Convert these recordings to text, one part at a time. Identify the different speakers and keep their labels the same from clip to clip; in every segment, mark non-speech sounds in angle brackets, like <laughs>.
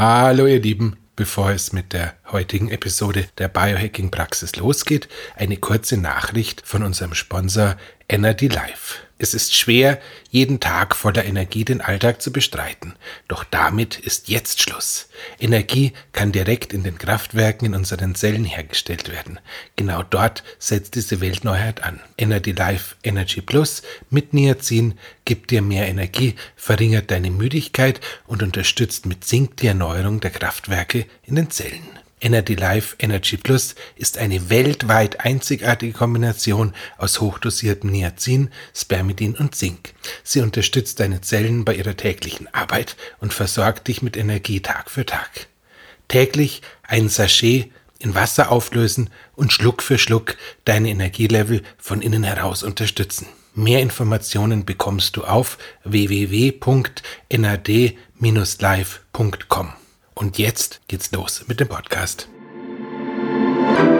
Speaker 1: Hallo ihr Lieben, bevor es mit der heutigen Episode der Biohacking Praxis losgeht, eine kurze Nachricht von unserem Sponsor Energy Life. Es ist schwer, jeden Tag voller Energie den Alltag zu bestreiten. Doch damit ist jetzt Schluss. Energie kann direkt in den Kraftwerken in unseren Zellen hergestellt werden. Genau dort setzt diese Weltneuheit an. Energy Life Energy Plus mit Niacin gibt dir mehr Energie, verringert deine Müdigkeit und unterstützt mit Zink die Erneuerung der Kraftwerke in den Zellen. Energy Life Energy Plus ist eine weltweit einzigartige Kombination aus hochdosiertem Niacin, Spermidin und Zink. Sie unterstützt deine Zellen bei ihrer täglichen Arbeit und versorgt dich mit Energie Tag für Tag. Täglich ein Sachet in Wasser auflösen und Schluck für Schluck deine Energielevel von innen heraus unterstützen. Mehr Informationen bekommst du auf www.nad-live.com. Und jetzt geht's los mit dem Podcast.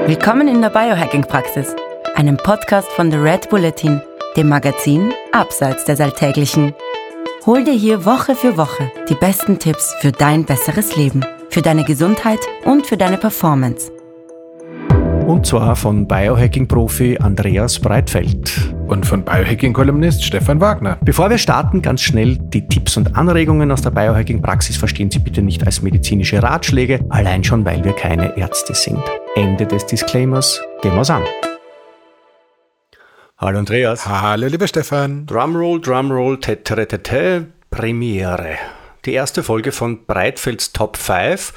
Speaker 2: Willkommen in der Biohacking-Praxis, einem Podcast von The Red Bulletin, dem Magazin Abseits des Alltäglichen. Hol dir hier Woche für Woche die besten Tipps für dein besseres Leben, für deine Gesundheit und für deine Performance
Speaker 3: und zwar von Biohacking-Profi Andreas Breitfeld.
Speaker 1: Und von Biohacking-Kolumnist Stefan Wagner.
Speaker 3: Bevor wir starten, ganz schnell die Tipps und Anregungen aus der Biohacking-Praxis verstehen Sie bitte nicht als medizinische Ratschläge, allein schon, weil wir keine Ärzte sind. Ende des Disclaimers. Gehen wir's an. Hallo Andreas.
Speaker 1: Hallo lieber Stefan.
Speaker 3: Drumroll, Drumroll, tetere, Premiere die erste Folge von Breitfelds Top 5,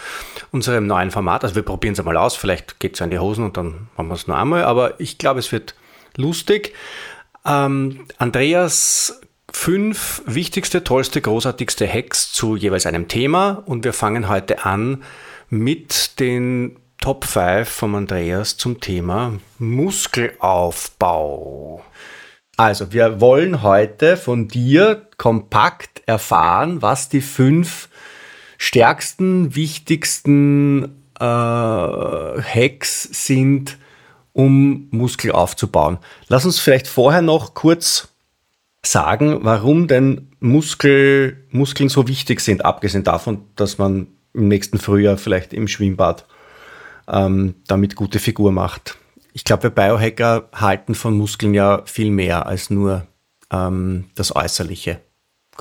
Speaker 3: unserem neuen Format. Also wir probieren es einmal aus, vielleicht geht es an die Hosen und dann machen wir es nur einmal, aber ich glaube, es wird lustig. Ähm, Andreas fünf wichtigste, tollste, großartigste Hacks zu jeweils einem Thema und wir fangen heute an mit den Top 5 von Andreas zum Thema Muskelaufbau. Also, wir wollen heute von dir kompakt erfahren, was die fünf stärksten, wichtigsten äh, Hacks sind, um Muskel aufzubauen. Lass uns vielleicht vorher noch kurz sagen, warum denn Muskel, Muskeln so wichtig sind, abgesehen davon, dass man im nächsten Frühjahr vielleicht im Schwimmbad ähm, damit gute Figur macht ich glaube, wir Biohacker halten von Muskeln ja viel mehr als nur ähm, das Äußerliche.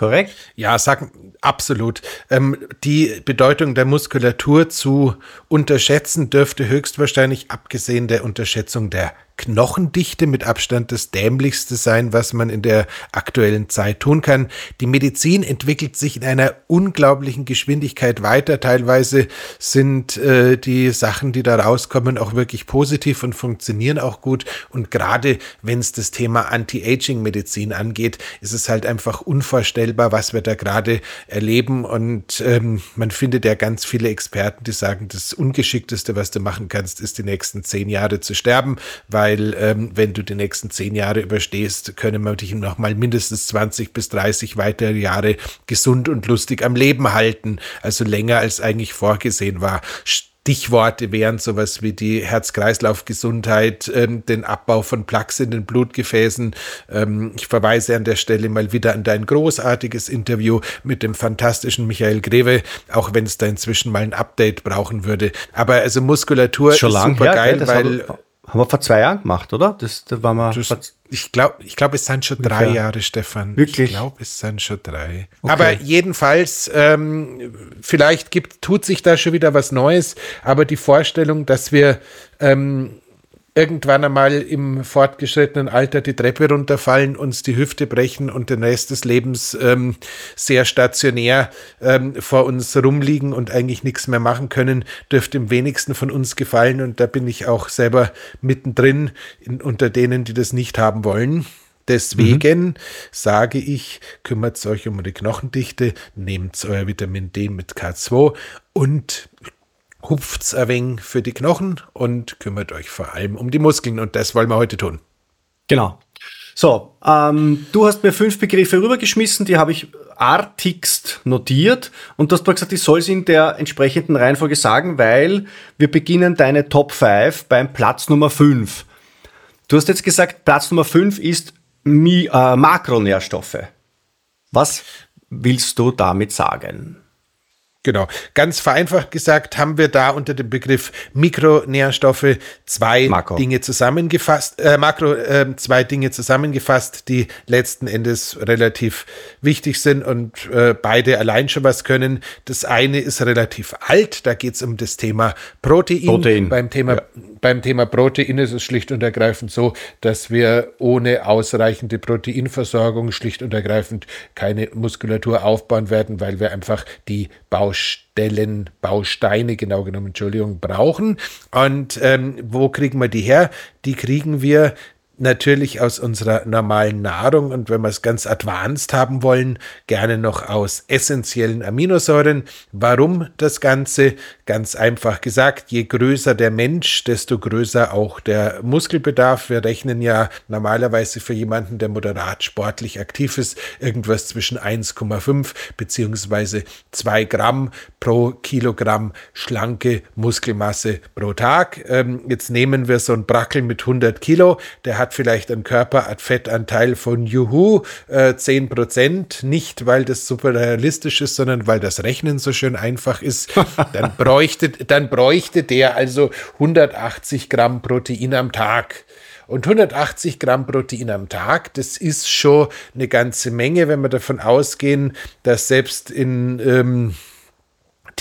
Speaker 3: Korrekt?
Speaker 1: Ja, sag absolut. Ähm, die Bedeutung der Muskulatur zu unterschätzen dürfte höchstwahrscheinlich, abgesehen der Unterschätzung der Knochendichte mit Abstand das dämlichste sein, was man in der aktuellen Zeit tun kann. Die Medizin entwickelt sich in einer unglaublichen Geschwindigkeit weiter. Teilweise sind äh, die Sachen, die da rauskommen, auch wirklich positiv und funktionieren auch gut. Und gerade wenn es das Thema Anti-Aging-Medizin angeht, ist es halt einfach unvorstellbar, was wir da gerade erleben. Und ähm, man findet ja ganz viele Experten, die sagen, das Ungeschickteste, was du machen kannst, ist die nächsten zehn Jahre zu sterben, weil weil ähm, wenn du die nächsten zehn Jahre überstehst, können wir dich noch mal mindestens 20 bis 30 weitere Jahre gesund und lustig am Leben halten, also länger als eigentlich vorgesehen war. Stichworte wären sowas wie die Herz-Kreislauf-Gesundheit, ähm, den Abbau von Plaques in den Blutgefäßen. Ähm, ich verweise an der Stelle mal wieder an dein großartiges Interview mit dem fantastischen Michael Greve, auch wenn es da inzwischen mal ein Update brauchen würde. Aber also Muskulatur
Speaker 3: Schon
Speaker 1: ist
Speaker 3: super geil, weil haben wir vor zwei Jahren gemacht, oder?
Speaker 1: Das, da waren wir das, ich glaube, ich glaub, es sind schon drei ja. Jahre, Stefan.
Speaker 3: Wirklich?
Speaker 1: Ich glaube, es sind schon drei. Okay. Aber jedenfalls, ähm, vielleicht gibt, tut sich da schon wieder was Neues, aber die Vorstellung, dass wir ähm, irgendwann einmal im fortgeschrittenen Alter die Treppe runterfallen, uns die Hüfte brechen und den Rest des Lebens ähm, sehr stationär ähm, vor uns rumliegen und eigentlich nichts mehr machen können, dürfte im wenigsten von uns gefallen. Und da bin ich auch selber mittendrin in, unter denen, die das nicht haben wollen. Deswegen mhm. sage ich, kümmert euch um die Knochendichte, nehmt euer Vitamin D mit K2 und hupft's ein wenig für die Knochen und kümmert euch vor allem um die Muskeln. Und das wollen wir heute tun.
Speaker 3: Genau. So, ähm, du hast mir fünf Begriffe rübergeschmissen, die habe ich artigst notiert und du hast gesagt, ich soll sie in der entsprechenden Reihenfolge sagen, weil wir beginnen deine Top 5 beim Platz Nummer 5. Du hast jetzt gesagt, Platz Nummer 5 ist Mi äh, Makronährstoffe. Was willst du damit sagen?
Speaker 1: Genau. Ganz vereinfacht gesagt haben wir da unter dem Begriff Mikronährstoffe zwei Makro. Dinge zusammengefasst, äh, Makro, äh, zwei Dinge zusammengefasst, die letzten Endes relativ wichtig sind und äh, beide allein schon was können. Das eine ist relativ alt, da geht es um das Thema Protein. Protein. Beim Thema, ja. beim Thema Protein ist es schlicht und ergreifend so, dass wir ohne ausreichende Proteinversorgung schlicht und ergreifend keine Muskulatur aufbauen werden, weil wir einfach die Bau Baustellen, Bausteine, genau genommen, Entschuldigung, brauchen. Und ähm, wo kriegen wir die her? Die kriegen wir natürlich aus unserer normalen Nahrung und wenn wir es ganz advanced haben wollen, gerne noch aus essentiellen Aminosäuren. Warum das Ganze? Ganz einfach gesagt, je größer der Mensch, desto größer auch der Muskelbedarf. Wir rechnen ja normalerweise für jemanden, der moderat sportlich aktiv ist, irgendwas zwischen 1,5 beziehungsweise 2 Gramm pro Kilogramm schlanke Muskelmasse pro Tag. Ähm, jetzt nehmen wir so einen Brackel mit 100 Kilo, der hat hat vielleicht einen Körperfettanteil von Juhu, äh, 10 Prozent, nicht weil das super realistisch ist, sondern weil das Rechnen so schön einfach ist, <laughs> dann bräuchte, dann bräuchte der also 180 Gramm Protein am Tag. Und 180 Gramm Protein am Tag, das ist schon eine ganze Menge, wenn wir davon ausgehen, dass selbst in ähm,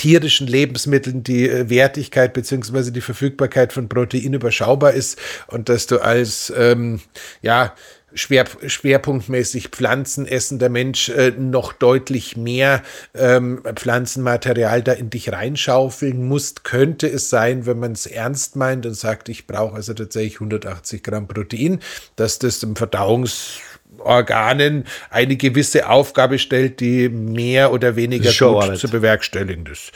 Speaker 1: tierischen Lebensmitteln die äh, Wertigkeit beziehungsweise die Verfügbarkeit von Protein überschaubar ist und dass du als ähm, ja Schwer, schwerpunktmäßig pflanzenessender Mensch äh, noch deutlich mehr ähm, Pflanzenmaterial da in dich reinschaufeln musst, könnte es sein, wenn man es ernst meint und sagt, ich brauche also tatsächlich 180 Gramm Protein, dass das im Verdauungs Organen eine gewisse Aufgabe stellt, die mehr oder weniger gut zu bewerkstelligen ist.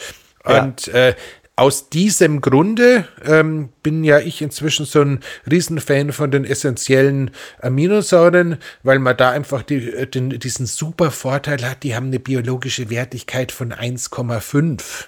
Speaker 1: Ja. Und äh, aus diesem Grunde ähm, bin ja ich inzwischen so ein Riesenfan von den essentiellen Aminosäuren, weil man da einfach die, äh, den, diesen super Vorteil hat, die haben eine biologische Wertigkeit von 1,5.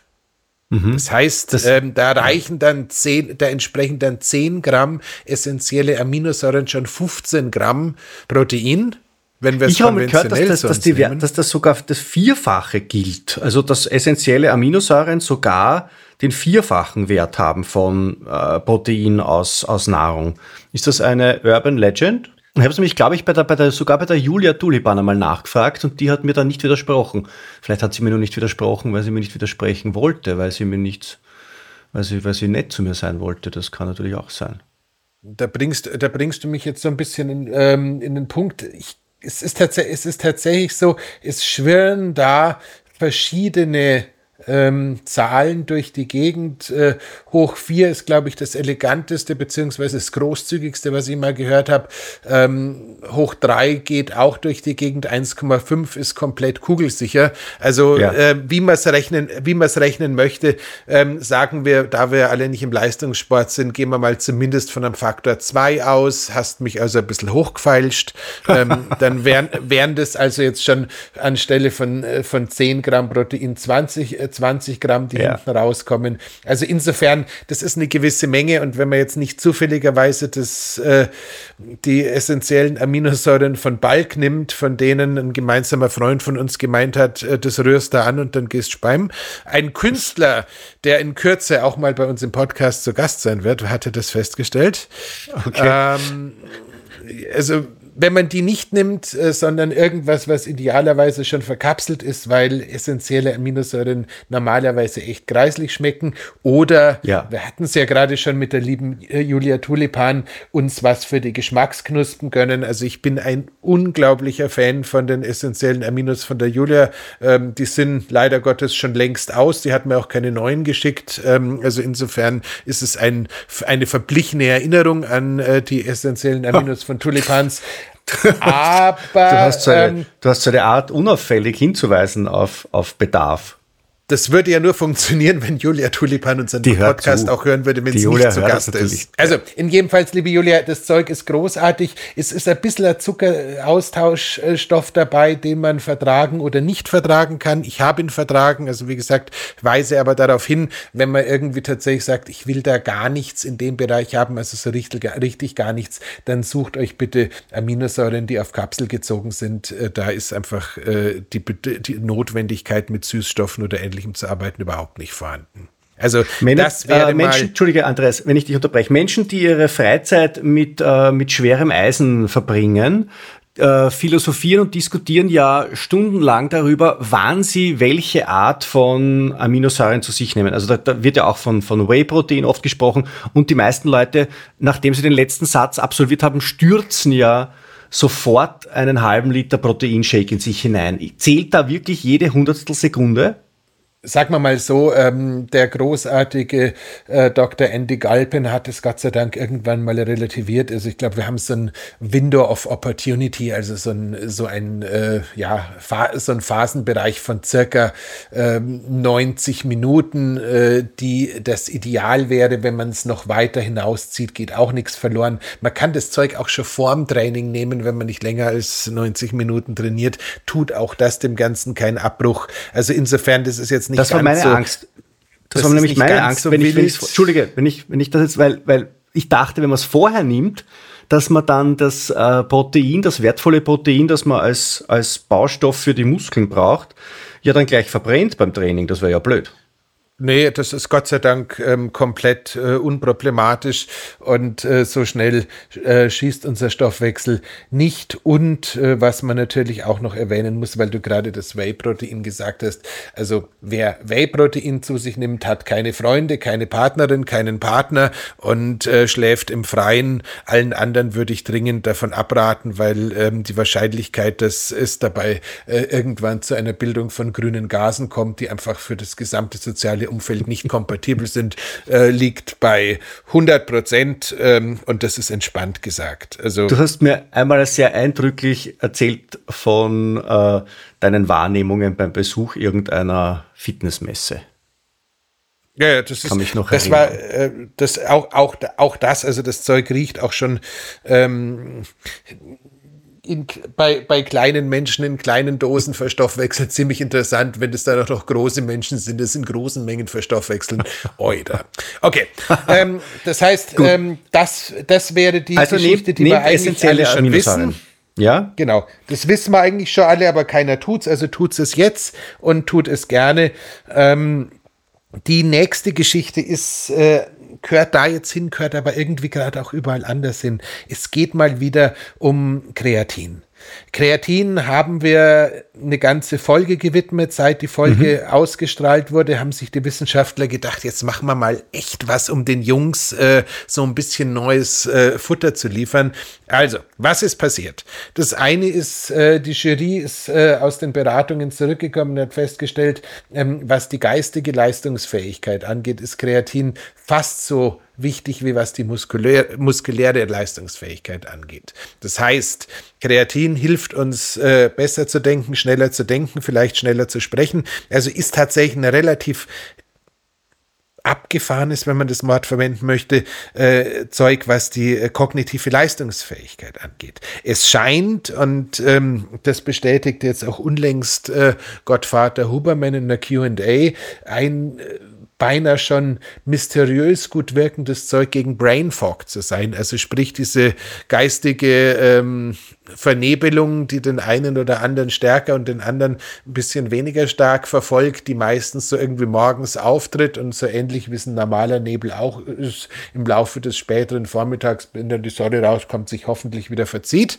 Speaker 1: Mhm. Das heißt, das, ähm, da reichen dann 10, da entsprechen dann 10 Gramm essentielle Aminosäuren schon 15 Gramm Protein. Wenn wir
Speaker 3: ich habe gehört, dass das, dass, die, dass das sogar das Vierfache gilt. Also dass essentielle Aminosäuren sogar den vierfachen Wert haben von äh, Protein aus, aus Nahrung. Ist das eine Urban Legend? Ich habe es nämlich, glaube ich, bei der, bei der, sogar bei der Julia Tulipan einmal nachgefragt und die hat mir dann nicht widersprochen. Vielleicht hat sie mir nur nicht widersprochen, weil sie mir nicht widersprechen wollte, weil sie mir nicht, weil sie, weil sie nett zu mir sein wollte. Das kann natürlich auch sein.
Speaker 1: Da bringst, da bringst du mich jetzt so ein bisschen in, ähm, in den Punkt. Ich, es, ist es ist tatsächlich so, es schwirren da verschiedene ähm, Zahlen durch die Gegend. Äh, hoch 4 ist, glaube ich, das eleganteste beziehungsweise das großzügigste, was ich mal gehört habe. Ähm, hoch 3 geht auch durch die Gegend. 1,5 ist komplett kugelsicher. Also ja. äh, wie man es rechnen, wie man es rechnen möchte, ähm, sagen wir, da wir alle nicht im Leistungssport sind, gehen wir mal zumindest von einem Faktor 2 aus. Hast mich also ein bisschen hochgefeilscht. ähm, <laughs> dann wären, wären das also jetzt schon anstelle von, äh, von 10 Gramm Protein 20 20 Gramm, die ja. hinten rauskommen. Also insofern, das ist eine gewisse Menge und wenn man jetzt nicht zufälligerweise das, äh, die essentiellen Aminosäuren von Balk nimmt, von denen ein gemeinsamer Freund von uns gemeint hat, äh, das rührst du an und dann gehst speim. Ein Künstler, der in Kürze auch mal bei uns im Podcast zu Gast sein wird, hatte das festgestellt. Okay. Ähm, also wenn man die nicht nimmt, äh, sondern irgendwas, was idealerweise schon verkapselt ist, weil essentielle Aminosäuren normalerweise echt kreislich schmecken. Oder ja. wir hatten es ja gerade schon mit der lieben äh, Julia Tulipan, uns was für die Geschmacksknuspen gönnen. Also ich bin ein unglaublicher Fan von den essentiellen Aminos von der Julia. Ähm, die sind leider Gottes schon längst aus. Die hat mir auch keine neuen geschickt. Ähm, also insofern ist es ein, eine verblichene Erinnerung an äh, die essentiellen <laughs> Aminos von Tulipans. <laughs>
Speaker 3: Aber du hast, so eine, ähm, du hast so eine Art unauffällig hinzuweisen auf, auf Bedarf.
Speaker 1: Das würde ja nur funktionieren, wenn Julia Tulipan unseren die Podcast auch hören würde, wenn die sie Julia nicht zu Gast ist. Also, in jedem Fall, liebe Julia, das Zeug ist großartig. Es ist ein bisschen ein Zuckeraustauschstoff dabei, den man vertragen oder nicht vertragen kann. Ich habe ihn vertragen. Also, wie gesagt, weise aber darauf hin, wenn man irgendwie tatsächlich sagt, ich will da gar nichts in dem Bereich haben, also so richtig, richtig gar nichts, dann sucht euch bitte Aminosäuren, die auf Kapsel gezogen sind. Äh, da ist einfach äh, die, die Notwendigkeit mit Süßstoffen oder ähnlichem Ähnlichem zu arbeiten, überhaupt nicht vorhanden. Also
Speaker 3: Men das wäre äh, Menschen, Entschuldige Andreas, wenn ich dich unterbreche, Menschen, die ihre Freizeit mit, äh, mit schwerem Eisen verbringen, äh, philosophieren und diskutieren ja stundenlang darüber, wann sie welche Art von Aminosäuren zu sich nehmen. Also da, da wird ja auch von, von Whey-Protein oft gesprochen und die meisten Leute, nachdem sie den letzten Satz absolviert haben, stürzen ja sofort einen halben Liter Proteinshake in sich hinein. Zählt da wirklich jede Hundertstel Sekunde?
Speaker 1: Sagen wir mal so, ähm, der großartige äh, Dr. Andy Galpin hat es Gott sei Dank irgendwann mal relativiert. Also ich glaube, wir haben so ein Window of Opportunity, also so ein, so ein, äh, ja, so ein Phasenbereich von circa äh, 90 Minuten, äh, die das Ideal wäre, wenn man es noch weiter hinauszieht, geht auch nichts verloren. Man kann das Zeug auch schon vorm Training nehmen, wenn man nicht länger als 90 Minuten trainiert, tut auch das dem Ganzen keinen Abbruch. Also insofern, das ist jetzt nicht
Speaker 3: das war meine so, Angst. Das, das war nämlich meine Angst, so wenn ich, wenn ich, Entschuldige, wenn ich, wenn ich das jetzt, weil, weil ich dachte, wenn man es vorher nimmt, dass man dann das äh, Protein, das wertvolle Protein, das man als, als Baustoff für die Muskeln braucht, ja dann gleich verbrennt beim Training. Das wäre ja blöd.
Speaker 1: Nee, das ist Gott sei Dank ähm, komplett äh, unproblematisch und äh, so schnell äh, schießt unser Stoffwechsel nicht. Und äh, was man natürlich auch noch erwähnen muss, weil du gerade das Whey-Protein gesagt hast, also wer Whey-Protein zu sich nimmt, hat keine Freunde, keine Partnerin, keinen Partner und äh, schläft im Freien. Allen anderen würde ich dringend davon abraten, weil ähm, die Wahrscheinlichkeit, dass es dabei äh, irgendwann zu einer Bildung von grünen Gasen kommt, die einfach für das gesamte soziale Umfeld nicht kompatibel sind, äh, liegt bei 100 Prozent ähm, und das ist entspannt gesagt.
Speaker 3: Also du hast mir einmal sehr eindrücklich erzählt von äh, deinen Wahrnehmungen beim Besuch irgendeiner Fitnessmesse.
Speaker 1: Ja, ja, das Kann ist, das war, äh, das auch, auch, auch das, also das Zeug riecht auch schon ähm, in, bei, bei kleinen Menschen in kleinen Dosen verstoffwechselt. Ziemlich interessant, wenn es da noch große Menschen sind, das in großen Mengen verstoffwechseln. <laughs> Oida. Okay. ähm, das heißt, ähm, das, das wäre die
Speaker 3: also Geschichte, die wir eigentlich alle schon wissen.
Speaker 1: Ja? Genau. Das wissen wir eigentlich schon alle, aber keiner tut's. Also tut's es jetzt und tut es gerne. Ähm, die nächste Geschichte ist äh, gehört da jetzt hin, gehört aber irgendwie gerade auch überall anders hin. Es geht mal wieder um Kreatin. Kreatin haben wir eine ganze Folge gewidmet. Seit die Folge mhm. ausgestrahlt wurde, haben sich die Wissenschaftler gedacht, jetzt machen wir mal echt was, um den Jungs äh, so ein bisschen neues äh, Futter zu liefern. Also, was ist passiert? Das eine ist, äh, die Jury ist äh, aus den Beratungen zurückgekommen und hat festgestellt, ähm, was die geistige Leistungsfähigkeit angeht, ist Kreatin fast so wichtig, wie was die muskulär, muskuläre Leistungsfähigkeit angeht. Das heißt, Kreatin hilft uns äh, besser zu denken, schneller zu denken, vielleicht schneller zu sprechen. Also ist tatsächlich eine relativ abgefahrenes, wenn man das Wort verwenden möchte, äh, Zeug, was die äh, kognitive Leistungsfähigkeit angeht. Es scheint, und ähm, das bestätigt jetzt auch unlängst äh, Gottvater Huberman in der QA, ein äh, beinahe schon mysteriös gut wirkendes Zeug gegen Brain Fog zu sein. Also sprich diese geistige ähm, Vernebelung, die den einen oder anderen stärker und den anderen ein bisschen weniger stark verfolgt, die meistens so irgendwie morgens auftritt und so ähnlich wie es ein normaler Nebel auch ist, im Laufe des späteren Vormittags, wenn dann die Sonne rauskommt, sich hoffentlich wieder verzieht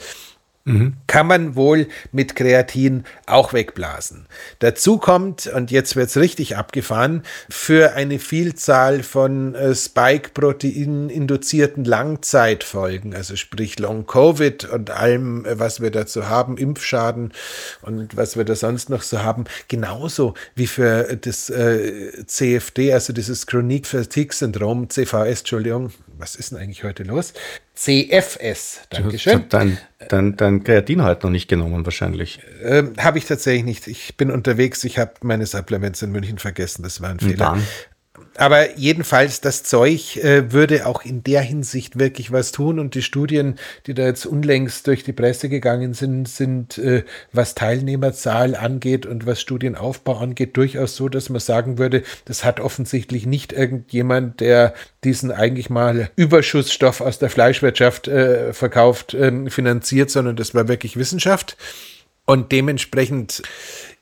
Speaker 1: mhm. kann man wohl mit Kreatin auch wegblasen. Dazu kommt, und jetzt wird es richtig abgefahren, für eine Vielzahl von äh, Spike-Protein-induzierten Langzeitfolgen, also sprich Long-Covid und allem, äh, was wir dazu haben, Impfschaden und was wir da sonst noch so haben, genauso wie für das äh, CFD, also dieses Chronic Fatigue Syndrom, CVS, Entschuldigung, was ist denn eigentlich heute los? CFS. Dankeschön.
Speaker 3: Dein, dein, dein Kreatin halt noch nicht genommen, wahrscheinlich.
Speaker 1: Ähm, habe ich tatsächlich nicht. Ich bin unterwegs. Ich habe meine Supplements in München vergessen. Das war ein Fehler. Aber jedenfalls, das Zeug äh, würde auch in der Hinsicht wirklich was tun. Und die Studien, die da jetzt unlängst durch die Presse gegangen sind, sind, äh, was Teilnehmerzahl angeht und was Studienaufbau angeht, durchaus so, dass man sagen würde, das hat offensichtlich nicht irgendjemand, der diesen eigentlich mal Überschussstoff aus der Fleischwirtschaft äh, verkauft, ähm, finanziert, sondern das war wirklich Wissenschaft. Und dementsprechend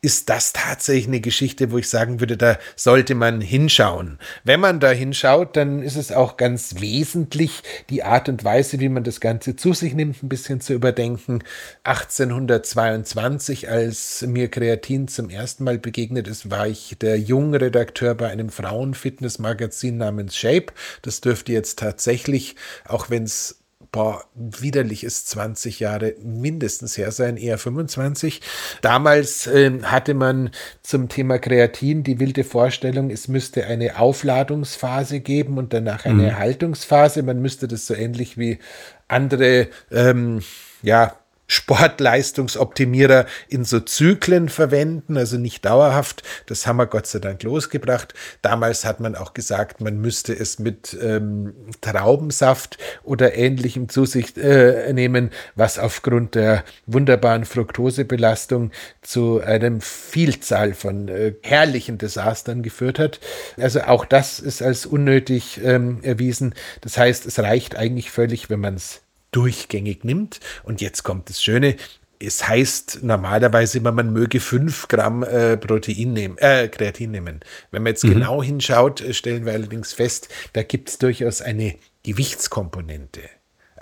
Speaker 1: ist das tatsächlich eine Geschichte, wo ich sagen würde, da sollte man hinschauen. Wenn man da hinschaut, dann ist es auch ganz wesentlich, die Art und Weise, wie man das Ganze zu sich nimmt, ein bisschen zu überdenken. 1822, als mir Kreatin zum ersten Mal begegnet ist, war ich der Jungredakteur bei einem Frauenfitnessmagazin namens Shape. Das dürfte jetzt tatsächlich, auch wenn es boah, widerlich ist 20 Jahre mindestens her sein, eher 25. Damals äh, hatte man zum Thema Kreatin die wilde Vorstellung, es müsste eine Aufladungsphase geben und danach eine mhm. Erhaltungsphase. Man müsste das so ähnlich wie andere ähm, ja, Sportleistungsoptimierer in so Zyklen verwenden, also nicht dauerhaft. Das haben wir Gott sei Dank losgebracht. Damals hat man auch gesagt, man müsste es mit ähm, Traubensaft oder ähnlichem zu sich äh, nehmen, was aufgrund der wunderbaren Fructosebelastung zu einem Vielzahl von äh, herrlichen Desastern geführt hat. Also auch das ist als unnötig ähm, erwiesen. Das heißt, es reicht eigentlich völlig, wenn man es durchgängig nimmt. Und jetzt kommt das Schöne, es heißt normalerweise immer, man möge 5 Gramm äh, Protein nehmen, äh, Kreatin nehmen. Wenn man jetzt mhm. genau hinschaut, äh, stellen wir allerdings fest, da gibt es durchaus eine Gewichtskomponente.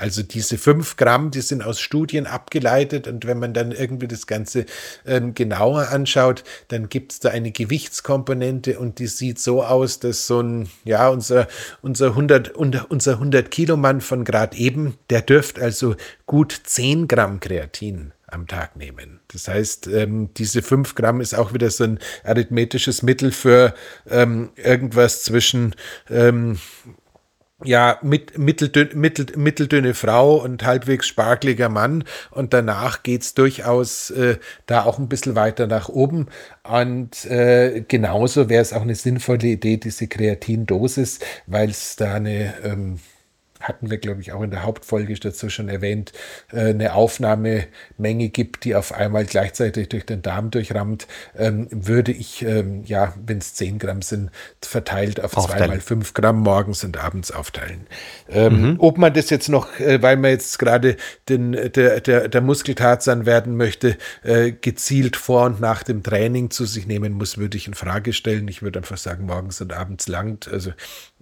Speaker 1: Also diese fünf Gramm, die sind aus Studien abgeleitet und wenn man dann irgendwie das Ganze ähm, genauer anschaut, dann gibt es da eine Gewichtskomponente und die sieht so aus, dass so ein, ja, unser, unser 100, unser 100 Kilo Mann von gerade eben, der dürft also gut 10 Gramm Kreatin am Tag nehmen. Das heißt, ähm, diese 5 Gramm ist auch wieder so ein arithmetisches Mittel für ähm, irgendwas zwischen ähm, ja, mit, mitteldünn, mittel, mitteldünne Frau und halbwegs sparkliger Mann. Und danach geht's durchaus äh, da auch ein bisschen weiter nach oben. Und äh, genauso wäre es auch eine sinnvolle Idee, diese Kreatindosis, weil es da eine ähm, hatten wir, glaube ich, auch in der Hauptfolge dazu schon erwähnt, äh, eine Aufnahmemenge gibt, die auf einmal gleichzeitig durch den Darm durchrammt, ähm, würde ich, ähm, ja, wenn es 10 Gramm sind, verteilt auf aufteilen. zweimal 5 Gramm morgens und abends aufteilen. Ähm, mhm. Ob man das jetzt noch, äh, weil man jetzt gerade den, der, der, der Muskeltarzan werden möchte, äh, gezielt vor und nach dem Training zu sich nehmen muss, würde ich in Frage stellen. Ich würde einfach sagen, morgens und abends langt. Also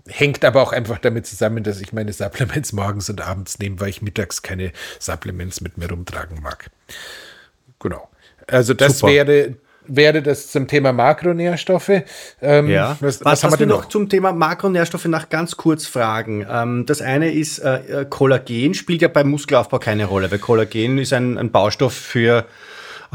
Speaker 1: hängt aber auch einfach damit zusammen, dass ich meine Supplements morgens und abends nehme, weil ich mittags keine Supplements mit mir rumtragen mag. Genau. Also das Super. wäre wäre das zum Thema Makronährstoffe.
Speaker 3: Ähm, ja. Was, was, was haben wir noch zum Thema Makronährstoffe nach ganz kurz fragen? Ähm, das eine ist, äh, äh, Kollagen spielt ja beim Muskelaufbau keine Rolle, weil Kollagen ist ein, ein Baustoff für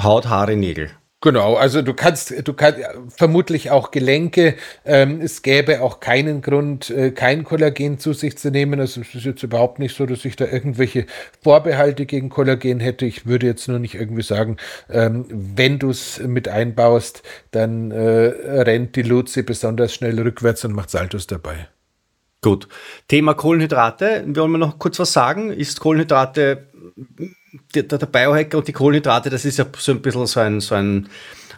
Speaker 3: Haut, Haare, Nägel.
Speaker 1: Genau, also du kannst, du kannst vermutlich auch Gelenke. Ähm, es gäbe auch keinen Grund, äh, kein Kollagen zu sich zu nehmen. Also es ist jetzt überhaupt nicht so, dass ich da irgendwelche Vorbehalte gegen Kollagen hätte. Ich würde jetzt nur nicht irgendwie sagen, ähm, wenn du es mit einbaust, dann äh, rennt die Luzi besonders schnell rückwärts und macht Saltos dabei.
Speaker 3: Gut. Thema Kohlenhydrate. Wollen wir noch kurz was sagen? Ist Kohlenhydrate der, der Biohacker und die Kohlenhydrate, das ist ja so ein bisschen so ein, so ein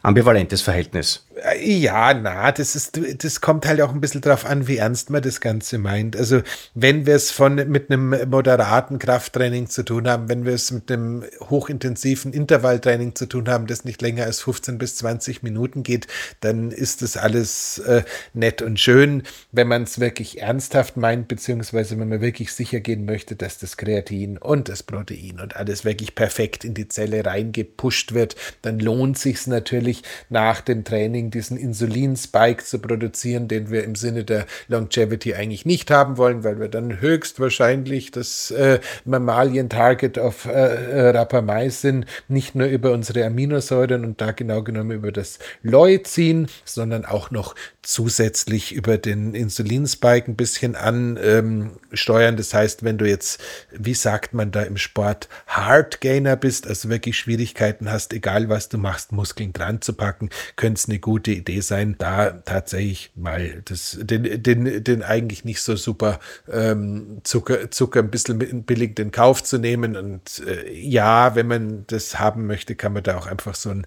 Speaker 3: ambivalentes Verhältnis.
Speaker 1: Ja, na, das ist, das kommt halt auch ein bisschen drauf an, wie ernst man das Ganze meint. Also, wenn wir es von, mit einem moderaten Krafttraining zu tun haben, wenn wir es mit einem hochintensiven Intervalltraining zu tun haben, das nicht länger als 15 bis 20 Minuten geht, dann ist das alles äh, nett und schön. Wenn man es wirklich ernsthaft meint, beziehungsweise wenn man wirklich sicher gehen möchte, dass das Kreatin und das Protein und alles wirklich perfekt in die Zelle reingepusht wird, dann lohnt sich natürlich nach dem Training diesen Insulin-Spike zu produzieren, den wir im Sinne der Longevity eigentlich nicht haben wollen, weil wir dann höchstwahrscheinlich das äh, Mammalien-Target auf äh, äh, Rapamycin nicht nur über unsere Aminosäuren und da genau genommen über das Leucin, sondern auch noch zusätzlich über den Insulinspike ein bisschen ansteuern. Ähm, das heißt, wenn du jetzt, wie sagt man da im Sport, Hardgainer bist, also wirklich Schwierigkeiten hast, egal was du machst, Muskeln dran zu packen, könnte es eine gute Idee sein, da tatsächlich mal das, den, den, den eigentlich nicht so super ähm, Zucker, Zucker ein bisschen billig in Kauf zu nehmen. Und äh, ja, wenn man das haben möchte, kann man da auch einfach so ein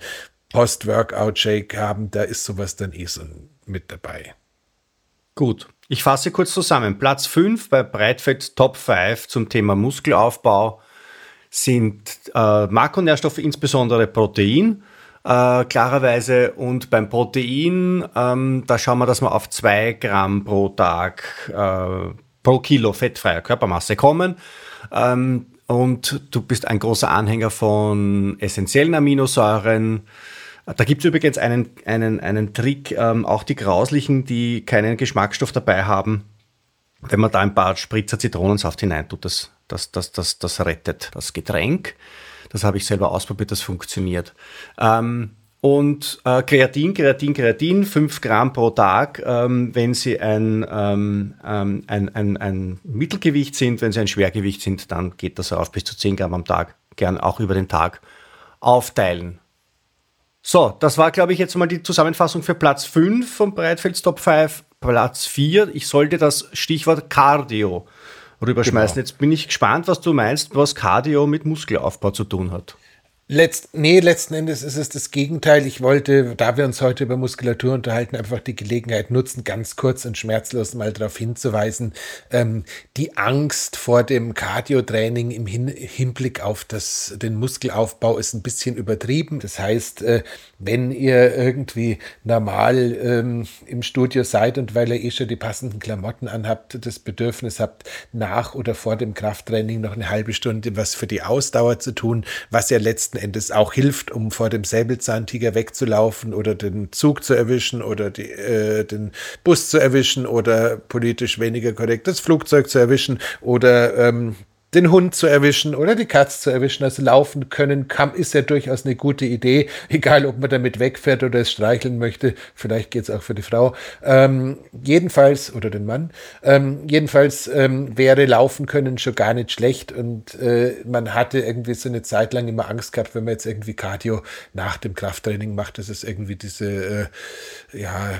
Speaker 1: Post-Workout-Shake haben. Da ist sowas dann eh so mit dabei.
Speaker 3: Gut. Ich fasse kurz zusammen. Platz 5 bei Breitfett Top 5 zum Thema Muskelaufbau. sind äh, Makronährstoffe, insbesondere Protein. Äh, klarerweise und beim Protein, ähm, da schauen wir, dass wir auf zwei Gramm pro Tag äh, pro Kilo fettfreier Körpermasse kommen. Ähm, und du bist ein großer Anhänger von essentiellen Aminosäuren. Da gibt es übrigens einen, einen, einen Trick, ähm, auch die grauslichen, die keinen Geschmacksstoff dabei haben. Wenn man da ein paar Spritzer Zitronensaft hineintut, das, das, das, das, das rettet das Getränk. Das habe ich selber ausprobiert, das funktioniert. Ähm, und äh, Kreatin, Kreatin, Kreatin, 5 Gramm pro Tag, ähm, wenn Sie ein, ähm, ähm, ein, ein, ein Mittelgewicht sind, wenn Sie ein Schwergewicht sind, dann geht das auf bis zu 10 Gramm am Tag, gern auch über den Tag aufteilen. So, das war, glaube ich, jetzt mal die Zusammenfassung für Platz 5 von Breitfelds Top 5. Platz 4, ich sollte das Stichwort Cardio rüberschmeißen. Genau. Jetzt bin ich gespannt, was du meinst, was Cardio mit Muskelaufbau zu tun hat.
Speaker 1: Letzt, nee, letzten Endes ist es das Gegenteil. Ich wollte, da wir uns heute über Muskulatur unterhalten, einfach die Gelegenheit nutzen, ganz kurz und schmerzlos mal darauf hinzuweisen, ähm, die Angst vor dem Cardio-Training im Hin Hinblick auf das, den Muskelaufbau ist ein bisschen übertrieben. Das heißt, äh, wenn ihr irgendwie normal ähm, im Studio seid und weil ihr eh schon die passenden Klamotten anhabt, das Bedürfnis habt, nach oder vor dem Krafttraining noch eine halbe Stunde was für die Ausdauer zu tun, was ja letzten Endes auch hilft, um vor dem Säbelzahntiger wegzulaufen oder den Zug zu erwischen oder die, äh, den Bus zu erwischen oder politisch weniger korrekt das Flugzeug zu erwischen oder ähm, den Hund zu erwischen oder die Katze zu erwischen. Also laufen können kann, ist ja durchaus eine gute Idee, <laughs> egal ob man damit wegfährt oder es streicheln möchte. Vielleicht geht es auch für die Frau. Ähm, jedenfalls, oder den Mann, ähm, jedenfalls ähm, wäre Laufen können schon gar nicht schlecht und äh, man hatte irgendwie so eine Zeit lang immer Angst gehabt, wenn man jetzt irgendwie Cardio nach dem Krafttraining macht, dass es irgendwie diese äh, ja,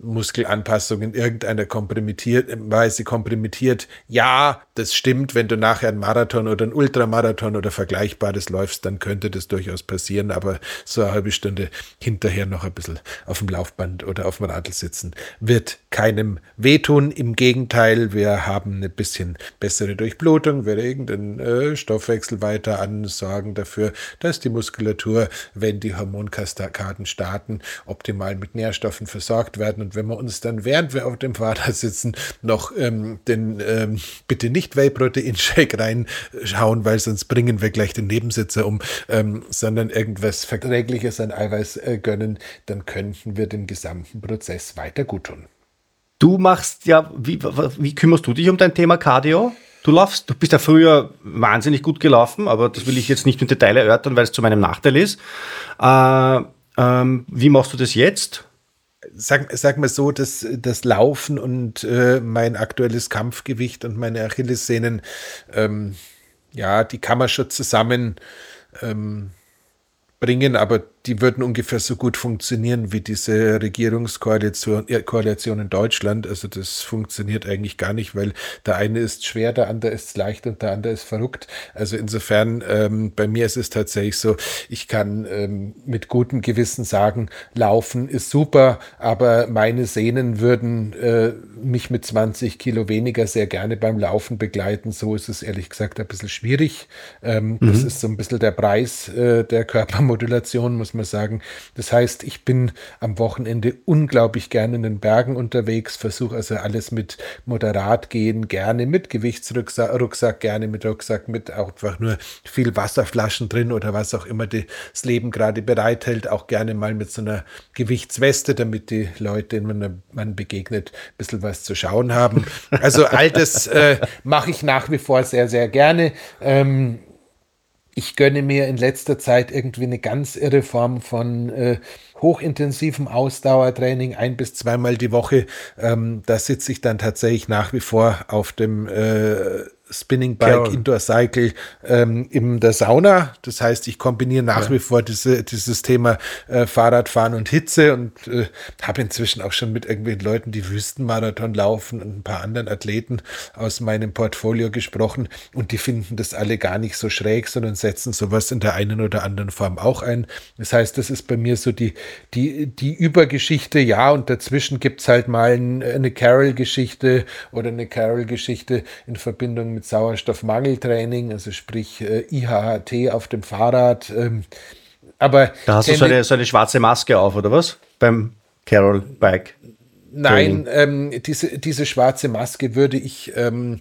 Speaker 1: Muskelanpassung in irgendeiner komprimiert, Weise komprimiert. Ja, das stimmt stimmt, wenn du nachher einen Marathon oder einen Ultramarathon oder Vergleichbares läufst, dann könnte das durchaus passieren, aber so eine halbe Stunde hinterher noch ein bisschen auf dem Laufband oder auf dem Radl sitzen, wird keinem wehtun. Im Gegenteil, wir haben eine bisschen bessere Durchblutung, wir regen den äh, Stoffwechsel weiter an, sorgen dafür, dass die Muskulatur, wenn die Hormonkaskaden starten, optimal mit Nährstoffen versorgt werden. Und wenn wir uns dann, während wir auf dem Fahrrad sitzen, noch ähm, den ähm, bitte nicht Vapor Proteinshake reinschauen, weil sonst bringen wir gleich den Nebensitzer um, ähm, sondern irgendwas Verträgliches an Eiweiß äh, gönnen, dann könnten wir dem gesamten Prozess weiter gut tun.
Speaker 3: Du machst ja, wie, wie kümmerst du dich um dein Thema Cardio? Du laufst, du bist ja früher wahnsinnig gut gelaufen, aber das will ich jetzt nicht im Detail erörtern, weil es zu meinem Nachteil ist. Äh, ähm, wie machst du das jetzt?
Speaker 1: sag, sag mal so, dass das Laufen und äh, mein aktuelles Kampfgewicht und meine Achillessehnen, ähm, ja, die kann man schon zusammen ähm, bringen, aber die würden ungefähr so gut funktionieren wie diese Regierungskoalition äh, Koalition in Deutschland. Also das funktioniert eigentlich gar nicht, weil der eine ist schwer, der andere ist leicht und der andere ist verrückt. Also insofern, ähm, bei mir ist es tatsächlich so, ich kann ähm, mit gutem Gewissen sagen, Laufen ist super, aber meine Sehnen würden äh, mich mit 20 Kilo weniger sehr gerne beim Laufen begleiten. So ist es ehrlich gesagt ein bisschen schwierig. Ähm, mhm. Das ist so ein bisschen der Preis äh, der Körpermodulation, muss muss man sagen. Das heißt, ich bin am Wochenende unglaublich gerne in den Bergen unterwegs, versuche also alles mit moderat gehen, gerne mit Gewichtsrucksack, Rucksack, gerne mit Rucksack, mit auch einfach nur viel Wasserflaschen drin oder was auch immer das Leben gerade bereithält, auch gerne mal mit so einer Gewichtsweste, damit die Leute, denen man, begegnet, ein bisschen was zu schauen haben. Also all das äh, mache ich nach wie vor sehr, sehr gerne. Ähm, ich gönne mir in letzter Zeit irgendwie eine ganz irre Form von äh, hochintensivem Ausdauertraining, ein bis zweimal die Woche. Ähm, da sitze ich dann tatsächlich nach wie vor auf dem äh, Spinning Bike, Carol. Indoor Cycle ähm, in der Sauna. Das heißt, ich kombiniere nach ja. wie vor diese, dieses Thema äh, Fahrradfahren und Hitze und äh, habe inzwischen auch schon mit irgendwelchen Leuten, die Wüstenmarathon laufen und ein paar anderen Athleten aus meinem Portfolio gesprochen und die finden das alle gar nicht so schräg, sondern setzen sowas in der einen oder anderen Form auch ein. Das heißt, das ist bei mir so die, die, die Übergeschichte, ja, und dazwischen gibt es halt mal eine Carol-Geschichte oder eine Carol-Geschichte in Verbindung mit mit Sauerstoffmangeltraining, also sprich äh, IHHT auf dem Fahrrad. Ähm, aber
Speaker 3: da hast du so eine, so eine schwarze Maske auf, oder was? Beim Carol Bike.
Speaker 1: Nein, ähm, diese, diese schwarze Maske würde ich, ähm,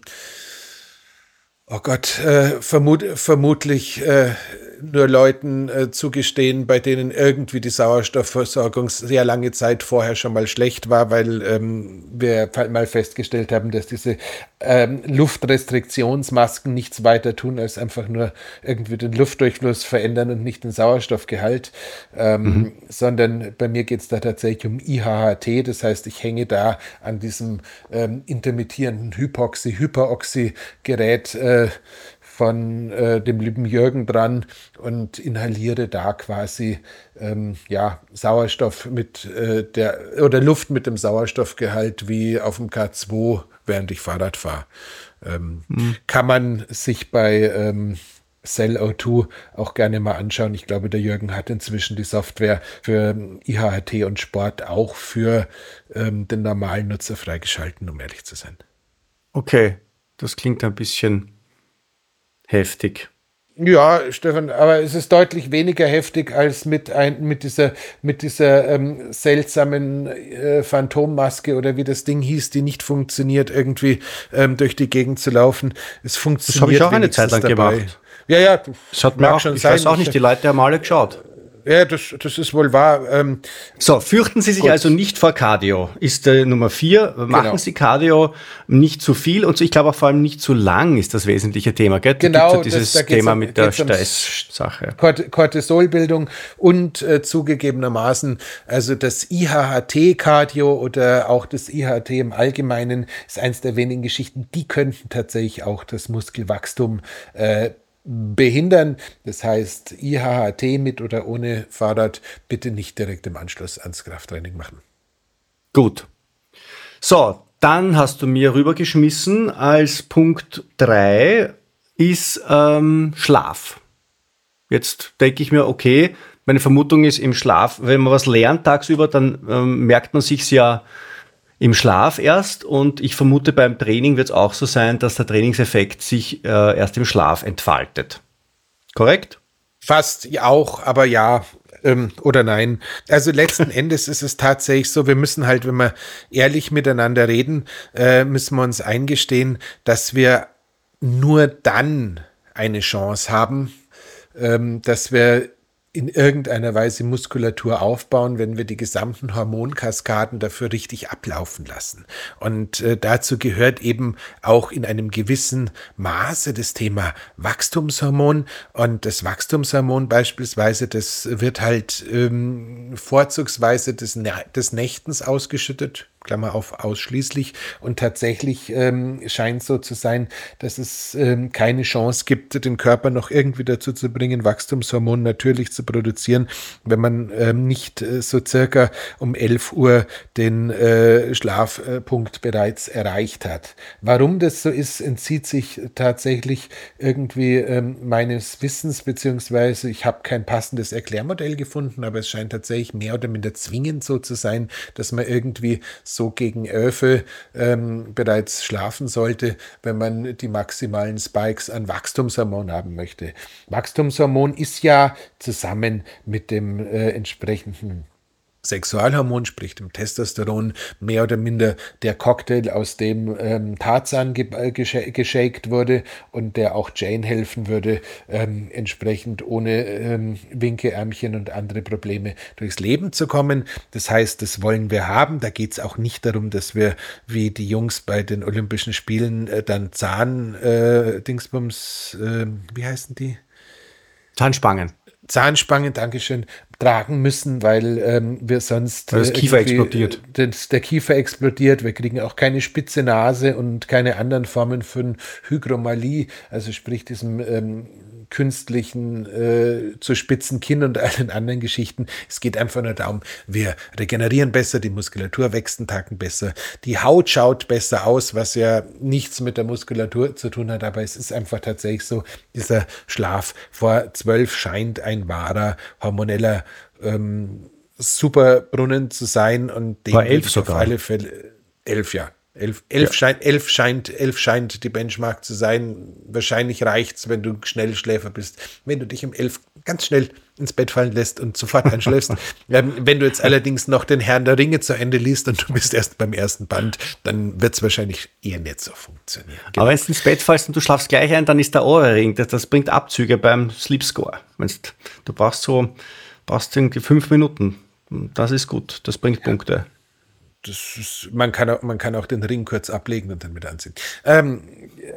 Speaker 1: oh Gott, äh, vermut, vermutlich äh, nur Leuten äh, zugestehen, bei denen irgendwie die Sauerstoffversorgung sehr lange Zeit vorher schon mal schlecht war, weil ähm, wir mal festgestellt haben, dass diese ähm, Luftrestriktionsmasken nichts weiter tun, als einfach nur irgendwie den Luftdurchfluss verändern und nicht den Sauerstoffgehalt, ähm, mhm. sondern bei mir geht es da tatsächlich um IHHT, das heißt, ich hänge da an diesem ähm, intermittierenden Hypoxy-Hyperoxy-Gerät äh, von äh, dem lieben Jürgen dran und inhaliere da quasi ähm, ja, Sauerstoff mit äh, der oder Luft mit dem Sauerstoffgehalt wie auf dem K2, während ich Fahrrad fahre. Ähm, mhm. Kann man sich bei ähm, Cell O2 auch gerne mal anschauen. Ich glaube, der Jürgen hat inzwischen die Software für IHT und Sport auch für ähm, den normalen Nutzer freigeschalten, um ehrlich zu sein.
Speaker 3: Okay, das klingt ein bisschen heftig.
Speaker 1: Ja, Stefan, aber es ist deutlich weniger heftig als mit, ein, mit dieser, mit dieser ähm, seltsamen äh, Phantommaske oder wie das Ding hieß, die nicht funktioniert, irgendwie ähm, durch die Gegend zu laufen. Es funktioniert. Das
Speaker 3: habe ich auch eine Zeit lang dabei. gemacht.
Speaker 1: Ja, ja.
Speaker 3: Das hat mir auch, schon ich sein. weiß auch nicht, die Leute haben alle geschaut.
Speaker 1: Ja, das, das ist wohl wahr. Ähm,
Speaker 3: so, fürchten Sie sich gut. also nicht vor Cardio, ist äh, Nummer vier. Machen genau. Sie Cardio nicht zu viel und so, ich glaube auch vor allem nicht zu lang ist das wesentliche Thema. Gell?
Speaker 1: Genau,
Speaker 3: da dieses
Speaker 1: das,
Speaker 3: da Thema um, mit der Stresssache.
Speaker 1: Cortisolbildung und äh, zugegebenermaßen, also das IHHT-Cardio oder auch das IHT im Allgemeinen ist eins der wenigen Geschichten, die könnten tatsächlich auch das Muskelwachstum äh, behindern. Das heißt, IHHT mit oder ohne Fahrrad bitte nicht direkt im Anschluss ans Krafttraining machen.
Speaker 3: Gut. So, dann hast du mir rübergeschmissen als Punkt 3 ist ähm, Schlaf. Jetzt denke ich mir, okay, meine Vermutung ist im Schlaf, wenn man was lernt tagsüber, dann ähm, merkt man sich ja im Schlaf erst und ich vermute beim Training wird es auch so sein, dass der Trainingseffekt sich äh, erst im Schlaf entfaltet. Korrekt?
Speaker 1: Fast auch, aber ja, ähm, oder nein. Also letzten <laughs> Endes ist es tatsächlich so, wir müssen halt, wenn wir ehrlich miteinander reden, äh, müssen wir uns eingestehen, dass wir nur dann eine Chance haben, ähm, dass wir in irgendeiner Weise Muskulatur aufbauen, wenn wir die gesamten Hormonkaskaden dafür richtig ablaufen lassen. Und äh, dazu gehört eben auch in einem gewissen Maße das Thema Wachstumshormon. Und das Wachstumshormon beispielsweise, das wird halt ähm, vorzugsweise des, des Nächtens ausgeschüttet Klammer auf ausschließlich. Und tatsächlich ähm, scheint so zu sein, dass es ähm, keine Chance gibt, den Körper noch irgendwie dazu zu bringen, Wachstumshormone natürlich zu produzieren, wenn man ähm, nicht äh, so circa um 11 Uhr den äh, Schlafpunkt bereits erreicht hat. Warum das so ist, entzieht sich tatsächlich irgendwie ähm, meines Wissens, beziehungsweise ich habe kein passendes Erklärmodell gefunden, aber es scheint tatsächlich mehr oder minder zwingend so zu sein, dass man irgendwie so gegen Öfe ähm, bereits schlafen sollte, wenn man die maximalen Spikes an Wachstumshormon haben möchte. Wachstumshormon ist ja zusammen mit dem äh, entsprechenden Sexualhormon, sprich dem Testosteron, mehr oder minder der Cocktail, aus dem ähm, Tarzan ge äh, geshakt wurde und der auch Jane helfen würde, ähm, entsprechend ohne ähm, Winkeärmchen und andere Probleme durchs Leben zu kommen. Das heißt, das wollen wir haben. Da geht es auch nicht darum, dass wir wie die Jungs bei den Olympischen Spielen äh, dann Zahn-Dingsbums, äh, wie heißen die?
Speaker 3: Zahnspangen.
Speaker 1: Zahnspangen, Dankeschön, tragen müssen, weil ähm, wir sonst.
Speaker 3: Weil das äh, Kiefer explodiert.
Speaker 1: Das, der Kiefer explodiert. Wir kriegen auch keine spitze Nase und keine anderen Formen von Hygromalie, also sprich diesem ähm, künstlichen äh, zu spitzen Kinn und <laughs> allen anderen Geschichten. Es geht einfach nur darum, wir regenerieren besser, die Muskulatur wächst einen Tacken besser, die Haut schaut besser aus, was ja nichts mit der Muskulatur zu tun hat, aber es ist einfach tatsächlich so, dieser Schlaf vor zwölf scheint ein wahrer hormoneller ähm, Superbrunnen zu sein und
Speaker 3: den War elf sogar.
Speaker 1: auf alle Fälle elf, ja. Elf, elf, ja. scheint, elf, scheint, elf scheint die Benchmark zu sein. Wahrscheinlich reicht es, wenn du schnell Schläfer bist. Wenn du dich um elf ganz schnell ins Bett fallen lässt und sofort einschläfst. <laughs> ähm, wenn du jetzt allerdings noch den Herrn der Ringe zu Ende liest und du bist erst beim ersten Band, dann wird es wahrscheinlich eher nicht so funktionieren.
Speaker 3: Genau. Aber wenn du ins Bett fallst und du schlafst gleich ein, dann ist der Ohrring. Das, das bringt Abzüge beim Sleep Score. Du brauchst so, brauchst irgendwie fünf Minuten. Das ist gut. Das bringt ja. Punkte
Speaker 1: das ist, man, kann auch, man kann auch den Ring kurz ablegen und dann mit anziehen. Ähm,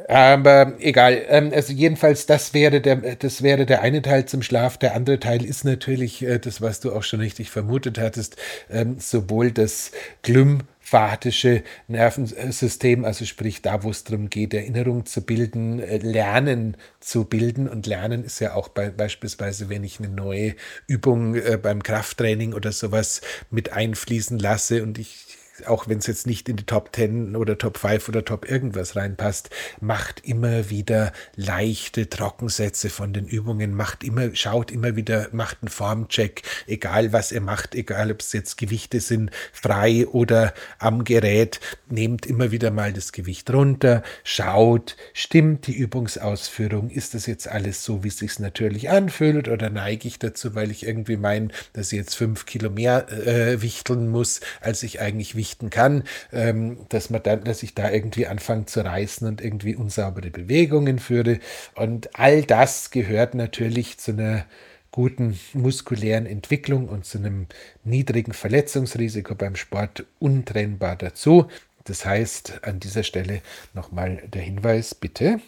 Speaker 1: aber egal. Ähm, also jedenfalls, das wäre, der, das wäre der eine Teil zum Schlaf. Der andere Teil ist natürlich äh, das, was du auch schon richtig vermutet hattest, ähm, sowohl das Glym emphatische Nervensystem, also sprich da, wo es darum geht, Erinnerung zu bilden, äh, Lernen zu bilden. Und Lernen ist ja auch bei, beispielsweise, wenn ich eine neue Übung äh, beim Krafttraining oder sowas mit einfließen lasse und ich auch wenn es jetzt nicht in die Top 10 oder Top 5 oder Top irgendwas reinpasst, macht immer wieder leichte Trockensätze von den Übungen, macht immer, schaut immer wieder, macht einen Formcheck, egal was ihr macht, egal ob es jetzt Gewichte sind, frei oder am Gerät, nehmt immer wieder mal das Gewicht runter, schaut, stimmt die Übungsausführung, ist das jetzt alles so, wie es sich natürlich anfühlt oder neige ich dazu, weil ich irgendwie meine, dass ich jetzt fünf Kilo mehr äh, wichteln muss, als ich eigentlich wichteln richten kann, ähm, dass man dann, dass ich da irgendwie anfange zu reißen und irgendwie unsaubere Bewegungen führe. Und all das gehört natürlich zu einer guten muskulären Entwicklung und zu einem niedrigen Verletzungsrisiko beim Sport untrennbar dazu. Das heißt, an dieser Stelle nochmal der Hinweis, bitte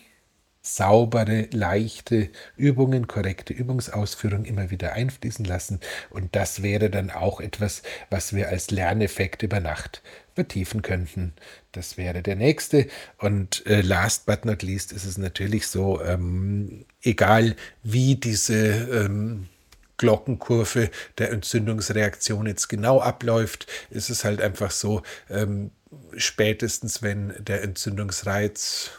Speaker 1: saubere, leichte Übungen, korrekte Übungsausführung immer wieder einfließen lassen. Und das wäre dann auch etwas, was wir als Lerneffekt über Nacht vertiefen könnten. Das wäre der nächste. Und äh, last but not least ist es natürlich so, ähm, egal wie diese ähm, Glockenkurve der Entzündungsreaktion jetzt genau abläuft, ist es halt einfach so, ähm, spätestens wenn der Entzündungsreiz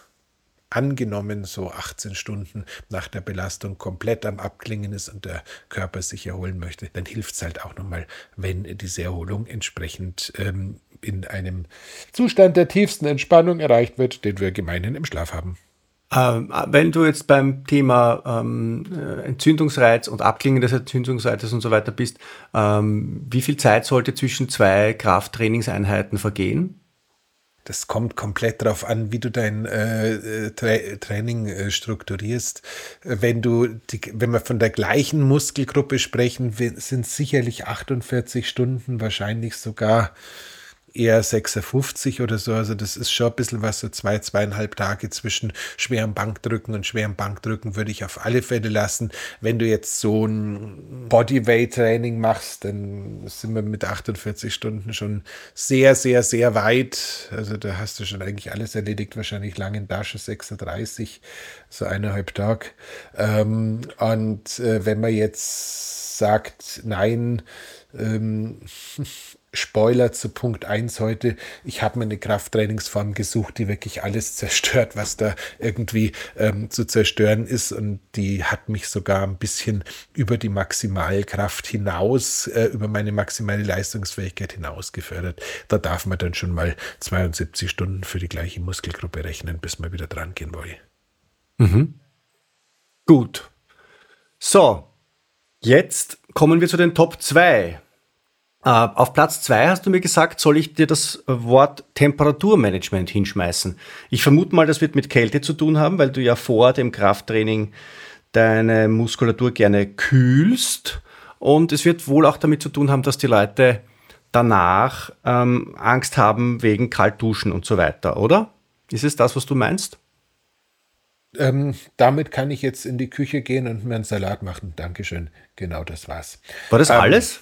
Speaker 1: angenommen so 18 Stunden nach der Belastung komplett am Abklingen ist und der Körper sich erholen möchte, dann hilft es halt auch nochmal, wenn diese Erholung entsprechend ähm, in einem Zustand der tiefsten Entspannung erreicht wird, den wir gemeinhin im Schlaf haben.
Speaker 3: Ähm, wenn du jetzt beim Thema ähm, äh, Entzündungsreiz und Abklingen des Entzündungsreizes und so weiter bist, ähm, wie viel Zeit sollte zwischen zwei Krafttrainingseinheiten vergehen?
Speaker 1: Das kommt komplett darauf an, wie du dein äh, äh Tra Training äh, strukturierst. Wenn du, die, wenn wir von der gleichen Muskelgruppe sprechen, sind sicherlich 48 Stunden, wahrscheinlich sogar eher 56 oder so. Also das ist schon ein bisschen was, so zwei, zweieinhalb Tage zwischen schwerem Bankdrücken und schwerem Bankdrücken würde ich auf alle Fälle lassen. Wenn du jetzt so ein Bodyweight-Training machst, dann sind wir mit 48 Stunden schon sehr, sehr, sehr weit. Also da hast du schon eigentlich alles erledigt, wahrscheinlich langen Tasche 36, so eineinhalb Tag. Ähm, und äh, wenn man jetzt sagt, nein, ähm, <laughs> Spoiler zu Punkt 1 heute. Ich habe mir eine Krafttrainingsform gesucht, die wirklich alles zerstört, was da irgendwie ähm, zu zerstören ist. Und die hat mich sogar ein bisschen über die Maximalkraft hinaus, äh, über meine maximale Leistungsfähigkeit hinaus gefördert. Da darf man dann schon mal 72 Stunden für die gleiche Muskelgruppe rechnen, bis man wieder dran gehen will.
Speaker 3: Mhm. Gut. So, jetzt kommen wir zu den Top 2 äh, auf Platz zwei hast du mir gesagt, soll ich dir das Wort Temperaturmanagement hinschmeißen. Ich vermute mal, das wird mit Kälte zu tun haben, weil du ja vor dem Krafttraining deine Muskulatur gerne kühlst. Und es wird wohl auch damit zu tun haben, dass die Leute danach ähm, Angst haben wegen Kaltduschen und so weiter, oder? Ist es das, was du meinst?
Speaker 1: Ähm, damit kann ich jetzt in die Küche gehen und mir einen Salat machen. Dankeschön. Genau das war's.
Speaker 3: War das ähm, alles?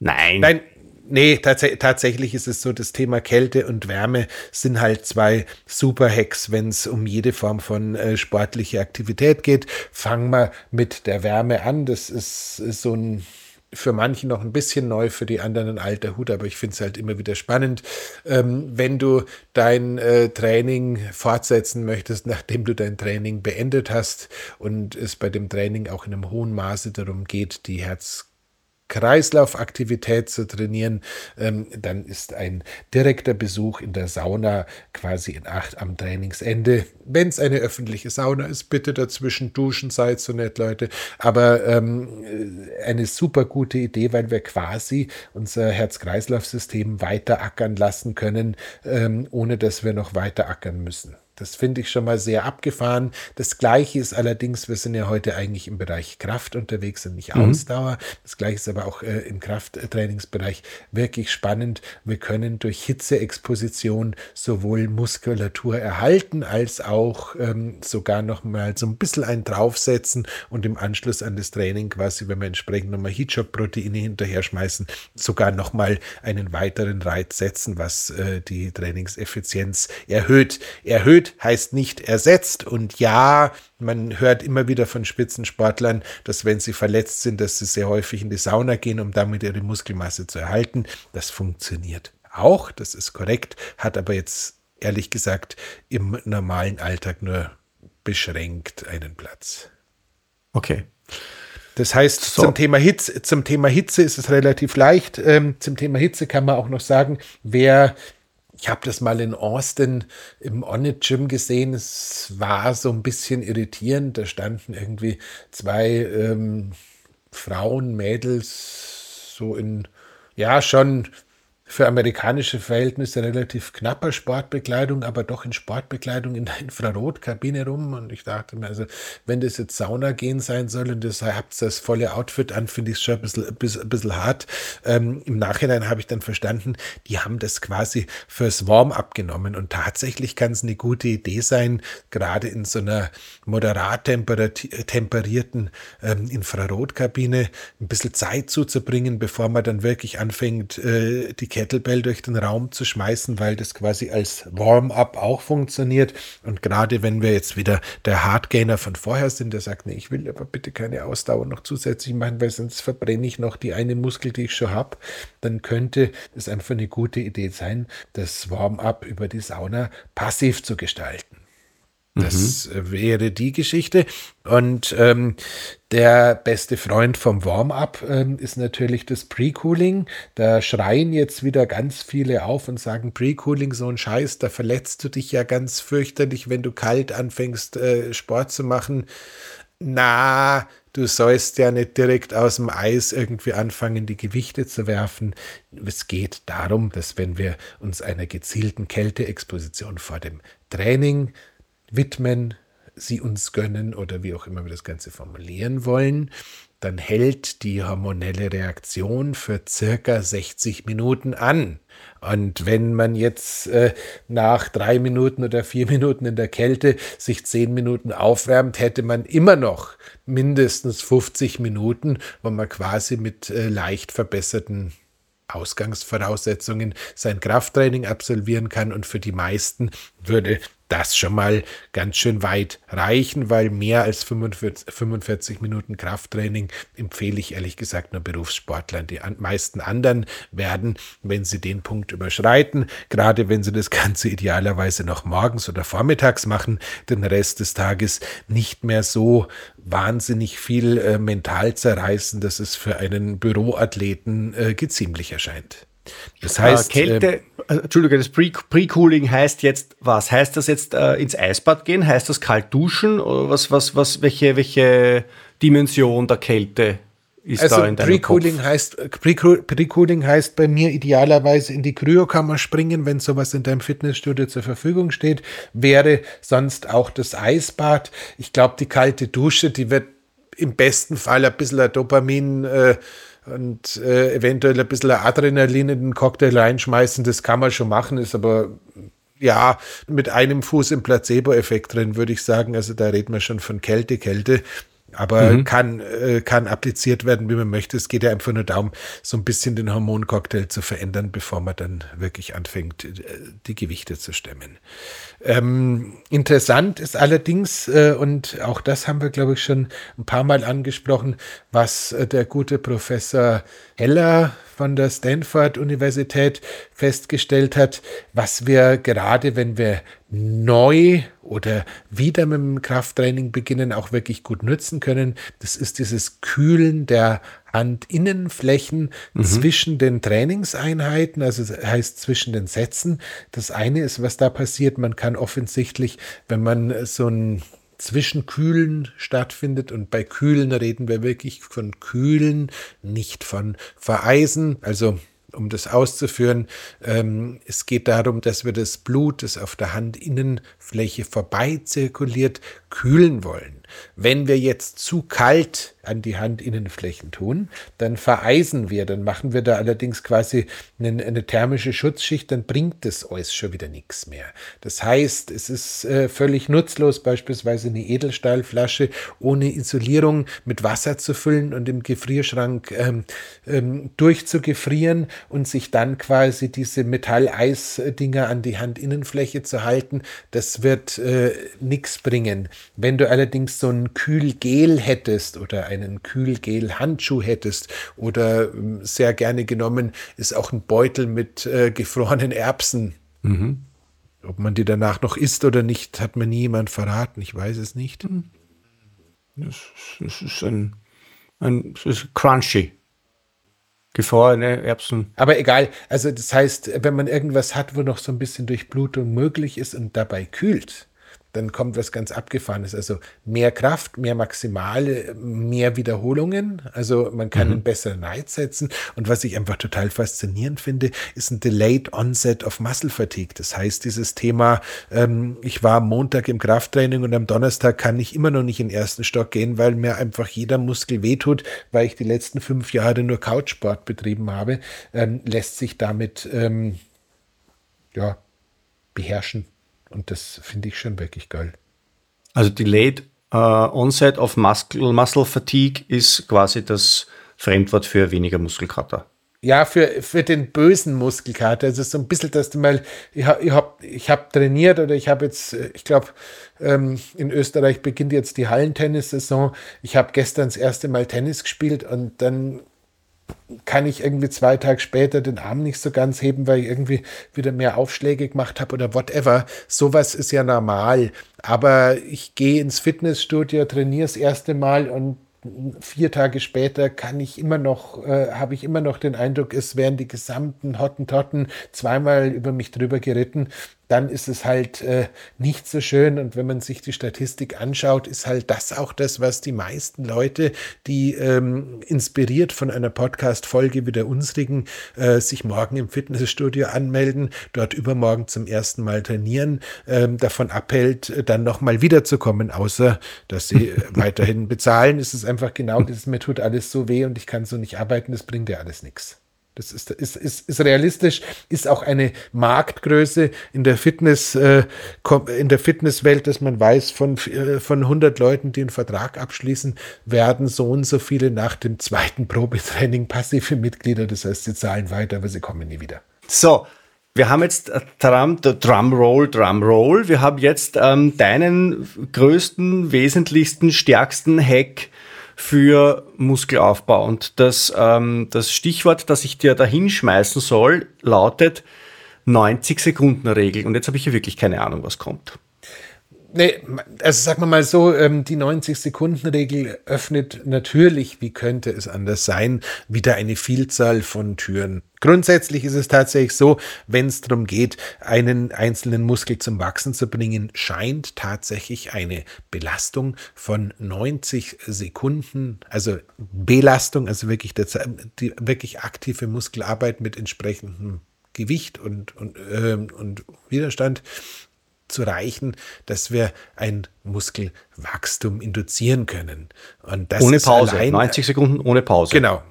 Speaker 1: Nein. Nein, nee, tats tatsächlich ist es so, das Thema Kälte und Wärme sind halt zwei super Hacks, wenn es um jede Form von äh, sportlicher Aktivität geht. Fangen wir mit der Wärme an. Das ist, ist so ein für manche noch ein bisschen neu, für die anderen ein alter Hut, aber ich finde es halt immer wieder spannend. Ähm, wenn du dein äh, Training fortsetzen möchtest, <laughs> nachdem du dein Training beendet hast und es bei dem Training auch in einem hohen Maße darum geht, die Herz Kreislaufaktivität zu trainieren, ähm, dann ist ein direkter Besuch in der Sauna quasi in acht am Trainingsende. Wenn es eine öffentliche Sauna ist, bitte dazwischen duschen, seid so nett, Leute. Aber ähm, eine super gute Idee, weil wir quasi unser Herz-Kreislauf-System weiter ackern lassen können, ähm, ohne dass wir noch weiter ackern müssen. Das finde ich schon mal sehr abgefahren. Das Gleiche ist allerdings, wir sind ja heute eigentlich im Bereich Kraft unterwegs und nicht mhm. Ausdauer. Das Gleiche ist aber auch äh, im Krafttrainingsbereich wirklich spannend. Wir können durch Hitzeexposition sowohl Muskulatur erhalten als auch ähm, sogar noch mal so ein bisschen einen draufsetzen und im Anschluss an das Training quasi, wenn wir entsprechend nochmal Heatshot-Proteine hinterher schmeißen, sogar noch mal einen weiteren Reiz setzen, was äh, die Trainingseffizienz erhöht. Erhöht heißt nicht ersetzt. Und ja, man hört immer wieder von Spitzensportlern, dass wenn sie verletzt sind, dass sie sehr häufig in die Sauna gehen, um damit ihre Muskelmasse zu erhalten. Das funktioniert auch, das ist korrekt, hat aber jetzt ehrlich gesagt im normalen Alltag nur beschränkt einen Platz.
Speaker 3: Okay.
Speaker 1: Das heißt, so. zum, Thema Hitze, zum Thema Hitze ist es relativ leicht. Ähm, zum Thema Hitze kann man auch noch sagen, wer ich habe das mal in Austin im Onnit Gym gesehen. Es war so ein bisschen irritierend. Da standen irgendwie zwei ähm, Frauen, Mädels, so in, ja, schon für amerikanische Verhältnisse relativ knapper Sportbekleidung, aber doch in Sportbekleidung in der <laughs> Infrarotkabine rum. Und ich dachte mir, also, wenn das jetzt Sauna gehen sein soll und das habt das volle Outfit an, finde ich es schon ein bisschen, bisschen, bisschen hart. Ähm, Im Nachhinein habe ich dann verstanden, die haben das quasi fürs Warm-up genommen. Und tatsächlich kann es eine gute Idee sein, gerade in so einer moderat temperierten ähm, Infrarotkabine ein bisschen Zeit zuzubringen, bevor man dann wirklich anfängt, äh, die Kettlebell durch den Raum zu schmeißen, weil das quasi als Warm-up auch funktioniert. Und gerade wenn wir jetzt wieder der Hardgainer von vorher sind, der sagt, nee, ich will aber bitte keine Ausdauer noch zusätzlich machen, weil sonst verbrenne ich noch die eine Muskel, die ich schon habe, dann könnte es einfach eine gute Idee sein, das Warm-up über die Sauna passiv zu gestalten. Das mhm. wäre die Geschichte. Und ähm, der beste Freund vom Warm-up ähm, ist natürlich das Pre-Cooling. Da schreien jetzt wieder ganz viele auf und sagen, Pre-Cooling, so ein Scheiß, da verletzt du dich ja ganz fürchterlich, wenn du kalt anfängst, äh, Sport zu machen. Na, du sollst ja nicht direkt aus dem Eis irgendwie anfangen, die Gewichte zu werfen. Es geht darum, dass wenn wir uns einer gezielten Kälteexposition vor dem Training widmen, sie uns gönnen oder wie auch immer wir das Ganze formulieren wollen, dann hält die hormonelle Reaktion für circa 60 Minuten an. Und wenn man jetzt äh, nach drei Minuten oder vier Minuten in der Kälte sich zehn Minuten aufwärmt, hätte man immer noch mindestens 50 Minuten, wo man quasi mit äh, leicht verbesserten Ausgangsvoraussetzungen sein Krafttraining absolvieren kann. Und für die meisten würde das schon mal ganz schön weit reichen, weil mehr als 45, 45 Minuten Krafttraining empfehle ich ehrlich gesagt nur Berufssportlern. Die meisten anderen werden, wenn sie den Punkt überschreiten, gerade wenn sie das <laughs> Ganze idealerweise noch morgens oder vormittags machen, den Rest des Tages nicht mehr so wahnsinnig viel äh, mental zerreißen, dass es für einen Büroathleten äh, geziemlich erscheint.
Speaker 3: Das heißt, äh, Kälte, äh, Entschuldige, das Pre-Cooling heißt jetzt was? Heißt das jetzt äh, ins Eisbad gehen? Heißt das kalt duschen? Oder was, was, was, welche, welche Dimension der Kälte ist also da in deinem
Speaker 1: Pre-Cooling heißt, Pre-Cooling heißt bei mir idealerweise in die Kryokammer springen, wenn sowas in deinem Fitnessstudio zur Verfügung steht. Wäre sonst auch das Eisbad. Ich glaube, die kalte Dusche, die wird im besten Fall ein bisschen ein Dopamin äh, und äh, eventuell ein bisschen Adrenalin in den Cocktail reinschmeißen, das kann man schon machen, ist aber ja mit einem Fuß im Placebo-Effekt drin, würde ich sagen. Also da reden wir schon von Kälte, Kälte aber mhm. kann, äh, kann appliziert werden, wie man möchte. Es geht ja einfach nur darum, so ein bisschen den Hormoncocktail zu verändern, bevor man dann wirklich anfängt, äh, die Gewichte zu stemmen. Ähm, interessant ist allerdings, äh, und auch das haben wir, glaube ich, schon ein paar Mal angesprochen, was äh, der gute Professor Heller von der Stanford-Universität festgestellt hat, was wir gerade, wenn wir neu oder wieder mit dem Krafttraining beginnen, auch wirklich gut nutzen können. Das ist dieses Kühlen der Handinnenflächen mhm. zwischen den Trainingseinheiten, also das heißt zwischen den Sätzen. Das eine ist, was da passiert, man kann offensichtlich, wenn man so ein Zwischenkühlen stattfindet. Und bei Kühlen reden wir wirklich von Kühlen, nicht von Vereisen. Also um das auszuführen, ähm, es geht darum, dass wir das Blut, das auf der Handinnenfläche vorbei zirkuliert, kühlen wollen. Wenn wir jetzt zu kalt an die Handinnenflächen tun, dann vereisen wir, dann machen wir da allerdings quasi eine, eine thermische Schutzschicht, dann bringt das alles schon wieder nichts mehr. Das heißt, es ist äh, völlig nutzlos, beispielsweise eine Edelstahlflasche ohne Isolierung mit Wasser zu füllen und im Gefrierschrank ähm, ähm, durchzugefrieren und sich dann quasi diese Metalleis-Dinger an die Handinnenfläche zu halten. Das wird äh, nichts bringen. Wenn du allerdings so ein Kühlgel hättest oder ein einen Kühlgel-Handschuh hättest oder ähm, sehr gerne genommen ist auch ein Beutel mit äh, gefrorenen Erbsen. Mhm. Ob man die danach noch isst oder nicht, hat mir nie jemand verraten. Ich weiß es nicht.
Speaker 3: Mhm. Das, das ist ein, ein das ist crunchy. Gefrorene Erbsen.
Speaker 1: Aber egal. Also das heißt, wenn man irgendwas hat, wo noch so ein bisschen Durchblutung möglich ist und dabei kühlt, dann kommt was ganz Abgefahrenes. Also mehr Kraft, mehr Maximale, mehr Wiederholungen. Also man kann mhm. einen besseren Reiz setzen. Und was ich einfach total faszinierend finde, ist ein Delayed Onset of Muscle Fatigue. Das heißt, dieses Thema, ähm, ich war am Montag im Krafttraining und am Donnerstag kann ich immer noch nicht in den ersten Stock gehen, weil mir einfach jeder Muskel wehtut, weil ich die letzten fünf Jahre nur Couchsport betrieben habe, ähm, lässt sich damit ähm, ja, beherrschen. Und das finde ich schon wirklich geil.
Speaker 3: Also Delayed uh, Onset of Muscle, Muscle Fatigue ist quasi das Fremdwort für weniger Muskelkater.
Speaker 1: Ja, für, für den bösen Muskelkater. Also so ein bisschen, dass du mal, ich habe ich hab, ich hab trainiert oder ich habe jetzt, ich glaube, ähm, in Österreich beginnt jetzt die Hallentennissaison. Ich habe gestern das erste Mal Tennis gespielt und dann kann ich irgendwie zwei Tage später den Arm nicht so ganz heben, weil ich irgendwie wieder mehr Aufschläge gemacht habe oder whatever. Sowas ist ja normal. Aber ich gehe ins Fitnessstudio, trainiere das erste Mal und vier Tage später kann ich immer noch, äh, habe ich immer noch den Eindruck, es wären die gesamten Hottentotten zweimal über mich drüber geritten dann ist es halt äh, nicht so schön. Und wenn man sich die Statistik anschaut, ist halt das auch das, was die meisten Leute, die ähm, inspiriert von einer Podcast-Folge wie der unsrigen, äh, sich morgen im Fitnessstudio anmelden, dort übermorgen zum ersten Mal trainieren, ähm, davon abhält, dann nochmal wiederzukommen, außer dass sie <laughs> weiterhin bezahlen, ist es einfach genau das, mir tut alles so weh und ich kann so nicht arbeiten, das bringt ja alles nichts. Das ist, ist, ist, ist realistisch, ist auch eine Marktgröße in der Fitness, äh, in der Fitnesswelt, dass man weiß, von, äh, von 100 Leuten, die einen Vertrag abschließen, werden so und so viele nach dem zweiten Probetraining passive Mitglieder. Das heißt, sie zahlen weiter, aber sie kommen nie wieder.
Speaker 3: So, wir haben jetzt äh, Drum, Drumroll, Drumroll. Wir haben jetzt ähm, deinen größten, wesentlichsten, stärksten Hack für Muskelaufbau. Und das, ähm, das Stichwort, das ich dir da hinschmeißen soll, lautet 90 Sekunden Regel. Und jetzt habe ich hier wirklich keine Ahnung, was kommt.
Speaker 1: Nee, also sagen wir mal so, ähm, die 90-Sekunden-Regel öffnet natürlich, wie könnte es anders sein, wieder eine Vielzahl von Türen. Grundsätzlich ist es tatsächlich so, wenn es darum geht, einen einzelnen Muskel zum Wachsen zu bringen, scheint tatsächlich eine Belastung von 90 Sekunden, also Belastung, also wirklich der, die wirklich aktive Muskelarbeit mit entsprechendem Gewicht und, und, äh, und Widerstand zu reichen, dass wir ein Muskelwachstum induzieren können.
Speaker 3: Und das ohne Pause, allein, 90 Sekunden ohne Pause.
Speaker 1: Genau,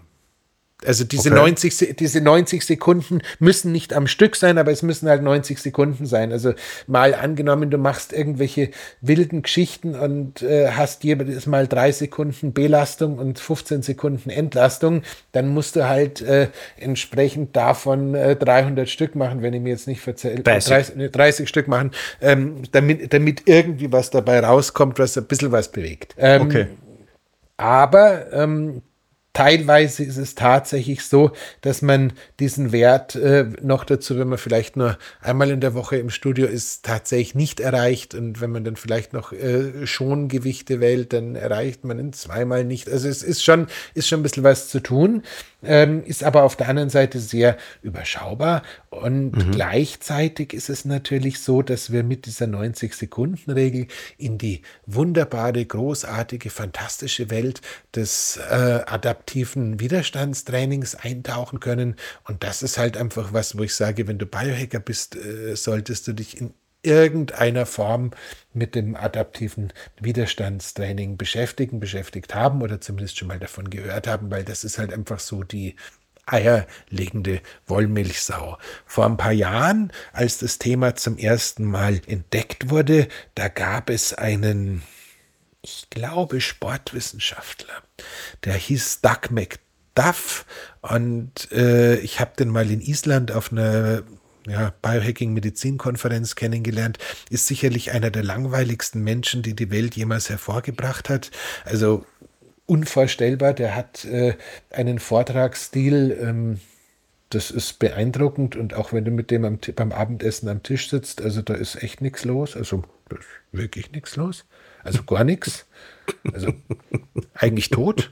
Speaker 1: also diese, okay. 90, diese 90 Sekunden müssen nicht am Stück sein, aber es müssen halt 90 Sekunden sein. Also mal angenommen, du machst irgendwelche wilden Geschichten und äh, hast jeweils mal drei Sekunden Belastung und 15 Sekunden Entlastung, dann musst du halt äh, entsprechend davon äh, 300 Stück machen, wenn ich mir jetzt nicht verzähle. 30. 30, 30 Stück machen, ähm, damit, damit irgendwie was dabei rauskommt, was ein bisschen was bewegt. Ähm, okay. Aber ähm, teilweise ist es tatsächlich so, dass man diesen Wert äh, noch dazu, wenn man vielleicht nur einmal in der Woche im Studio ist, tatsächlich nicht erreicht. Und wenn man dann vielleicht noch äh, schon Gewichte wählt, dann erreicht man ihn zweimal nicht. Also es ist schon, ist schon ein bisschen was zu tun ähm, ist aber auf der anderen Seite sehr überschaubar. Und mhm. gleichzeitig ist es natürlich so, dass wir mit dieser 90-Sekunden-Regel in die wunderbare, großartige, fantastische Welt des äh, adaptiven Widerstandstrainings eintauchen können. Und das ist halt einfach was, wo ich sage, wenn du Biohacker bist, äh, solltest du dich in irgendeiner Form mit dem adaptiven Widerstandstraining beschäftigen, beschäftigt haben oder zumindest schon mal davon gehört haben, weil das ist halt einfach so die eierlegende Wollmilchsau. Vor ein paar Jahren, als das Thema zum ersten Mal entdeckt wurde, da gab es einen, ich glaube, Sportwissenschaftler, der hieß Doug McDuff und äh, ich habe den mal in Island auf einer ja, Biohacking-Medizin-Konferenz kennengelernt, ist sicherlich einer der langweiligsten Menschen, die die Welt jemals hervorgebracht hat. Also unvorstellbar, der hat äh, einen Vortragsstil, ähm, das ist beeindruckend und auch wenn du mit dem am, beim Abendessen am Tisch sitzt, also da ist echt nichts los, also wirklich nichts los, also gar nichts, also eigentlich tot.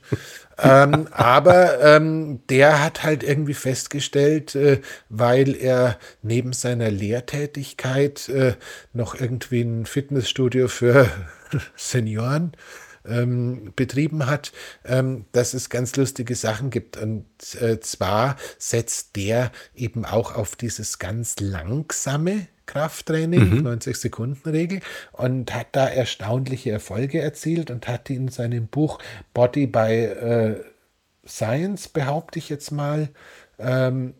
Speaker 1: Ähm, aber ähm, der hat halt irgendwie festgestellt, äh, weil er neben seiner Lehrtätigkeit äh, noch irgendwie ein Fitnessstudio für <laughs> Senioren ähm, betrieben hat, ähm, dass es ganz lustige Sachen gibt. Und äh, zwar setzt der eben auch auf dieses ganz langsame Krafttraining, mhm. 90-Sekunden-Regel, und hat da erstaunliche Erfolge erzielt und hat in seinem Buch Body by äh, Science, behaupte ich jetzt mal, ähm,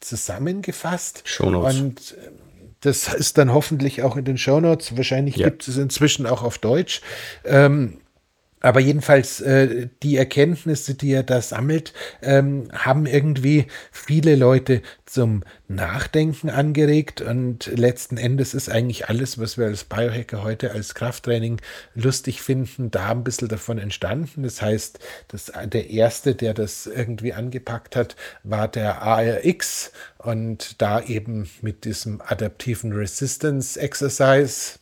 Speaker 1: zusammengefasst.
Speaker 3: Shownotes.
Speaker 1: Und äh, das ist dann hoffentlich auch in den Shownotes. Wahrscheinlich ja. gibt es inzwischen auch auf Deutsch. Ähm, aber jedenfalls äh, die Erkenntnisse, die er da sammelt, ähm, haben irgendwie viele Leute zum Nachdenken angeregt. Und letzten Endes ist eigentlich alles, was wir als Biohacker heute als Krafttraining lustig finden, da ein bisschen davon entstanden. Das heißt, das, der erste, der das irgendwie angepackt hat, war der ARX und da eben mit diesem adaptiven Resistance Exercise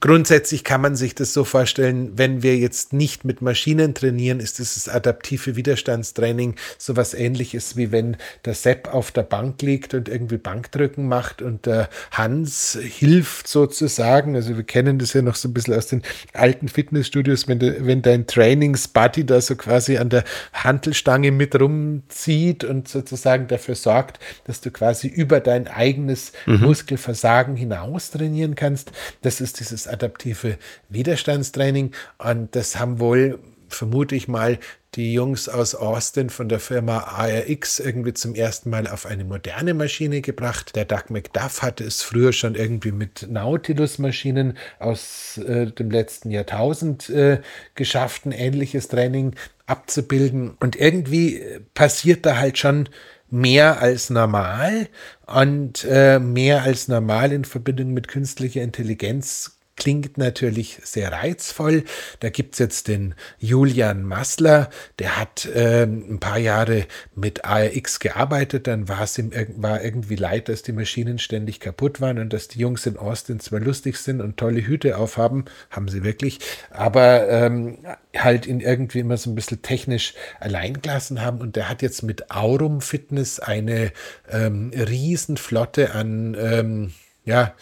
Speaker 1: Grundsätzlich kann man sich das so vorstellen, wenn wir jetzt nicht mit Maschinen trainieren, ist dieses adaptive Widerstandstraining sowas ähnliches wie wenn der Sepp auf der Bank liegt und irgendwie Bankdrücken macht und der Hans hilft sozusagen. Also wir kennen das ja noch so ein bisschen aus den alten Fitnessstudios, wenn, de, wenn dein Trainingsbuddy da so quasi an der Hantelstange mit rumzieht und sozusagen dafür sorgt, dass du quasi über dein eigenes mhm. Muskelversagen hinaus trainieren kannst. Das ist ist dieses adaptive Widerstandstraining. Und das haben wohl, vermute ich mal, die Jungs aus Austin von der Firma ARX irgendwie zum ersten Mal auf eine moderne Maschine gebracht. Der Doug McDuff hatte es früher schon irgendwie mit Nautilus-Maschinen aus äh, dem letzten Jahrtausend äh, geschafft, ein ähnliches Training abzubilden. Und irgendwie passiert da halt schon mehr als normal und äh, mehr als normal in Verbindung mit künstlicher Intelligenz klingt natürlich sehr reizvoll. Da gibt's jetzt den Julian Massler, der hat äh, ein paar Jahre mit ARX gearbeitet, dann war es ihm war irgendwie leid, dass die Maschinen ständig kaputt waren und dass die Jungs in Austin zwar lustig sind und tolle Hüte aufhaben, haben sie wirklich, aber ähm, halt ihn irgendwie immer so ein bisschen technisch alleingelassen haben. Und der hat jetzt mit Aurum Fitness eine ähm, Riesenflotte an ähm, ja,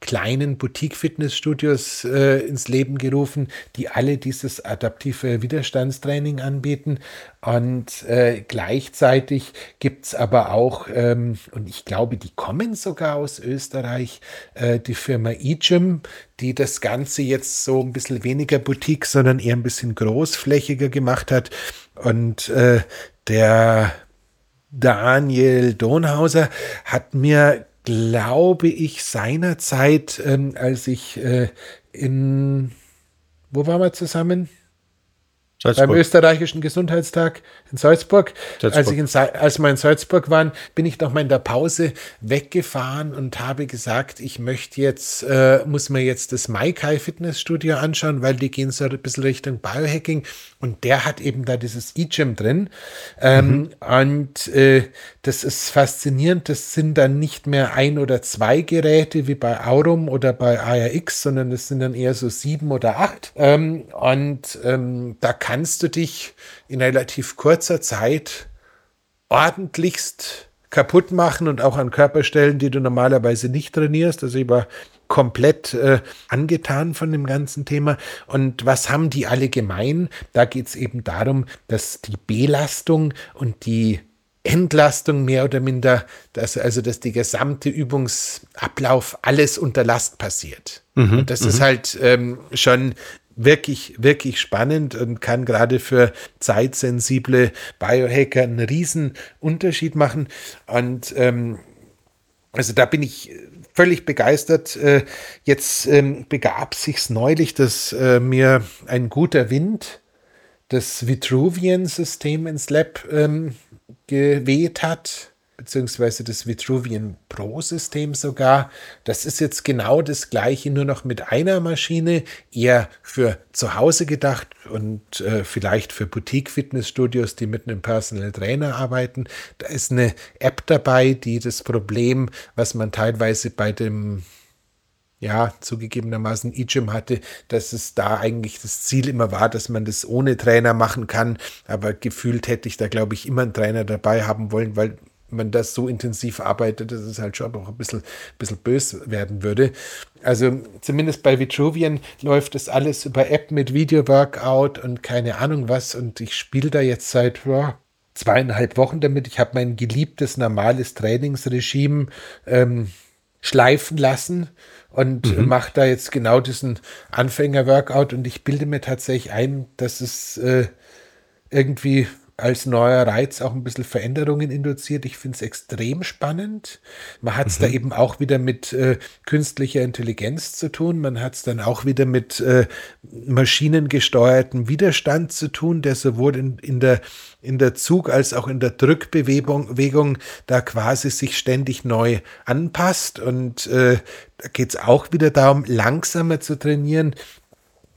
Speaker 1: kleinen Boutique-Fitnessstudios äh, ins Leben gerufen, die alle dieses adaptive Widerstandstraining anbieten. Und äh, gleichzeitig gibt es aber auch, ähm, und ich glaube, die kommen sogar aus Österreich, äh, die Firma eGym, die das Ganze jetzt so ein bisschen weniger Boutique, sondern eher ein bisschen großflächiger gemacht hat. Und äh, der Daniel Donhauser hat mir glaube ich, seinerzeit, ähm, als ich äh, in, wo waren wir zusammen? Salzburg. beim österreichischen Gesundheitstag in Salzburg. Salzburg. Als, ich in, als wir in Salzburg waren, bin ich noch mal in der Pause weggefahren und habe gesagt, ich möchte jetzt, äh, muss mir jetzt das Maikai Fitnessstudio anschauen, weil die gehen so ein bisschen Richtung Biohacking und der hat eben da dieses E-Gym drin. Ähm, mhm. Und äh, das ist faszinierend. Das sind dann nicht mehr ein oder zwei Geräte wie bei Aurum oder bei ARX, sondern das sind dann eher so sieben oder acht. Ähm, und ähm, da kann kannst du dich in relativ kurzer Zeit ordentlichst kaputt machen und auch an Körperstellen, die du normalerweise nicht trainierst. Also ich war komplett äh, angetan von dem ganzen Thema. Und was haben die alle gemein? Da geht es eben darum, dass die Belastung und die Entlastung mehr oder minder, dass, also dass die gesamte Übungsablauf alles unter Last passiert. Mhm, und das ist mhm. halt ähm, schon wirklich, wirklich spannend und kann gerade für zeitsensible Biohacker einen riesen Unterschied machen. Und ähm, also da bin ich völlig begeistert. Äh, jetzt ähm, begab sich's neulich, dass äh, mir ein guter Wind das Vitruvian-System ins Lab ähm, geweht hat beziehungsweise das Vitruvian Pro-System sogar. Das ist jetzt genau das gleiche, nur noch mit einer Maschine, eher für zu Hause gedacht und äh, vielleicht für Boutique-Fitnessstudios, die mit einem Personal Trainer arbeiten. Da ist eine App dabei, die das Problem, was man teilweise bei dem ja, zugegebenermaßen E-Gym hatte, dass es da eigentlich das Ziel immer war, dass man das ohne Trainer machen kann. Aber gefühlt hätte ich da, glaube ich, immer einen Trainer dabei haben wollen, weil man das so intensiv arbeitet, dass es halt schon auch ein bisschen, bisschen bös werden würde. Also zumindest bei Vitruvian läuft das alles über App mit Video-Workout und keine Ahnung was. Und ich spiele da jetzt seit ja, zweieinhalb Wochen damit. Ich habe mein geliebtes normales Trainingsregime ähm, schleifen lassen und mhm. mache da jetzt genau diesen Anfänger-Workout. Und ich bilde mir tatsächlich ein, dass es äh, irgendwie als neuer Reiz auch ein bisschen Veränderungen induziert. Ich finde es extrem spannend. Man hat es mhm. da eben auch wieder mit äh, künstlicher Intelligenz zu tun. Man hat es dann auch wieder mit äh, maschinengesteuertem Widerstand zu tun, der sowohl in, in der in der Zug- als auch in der Drückbewegung da quasi sich ständig neu anpasst. Und äh, da geht es auch wieder darum, langsamer zu trainieren,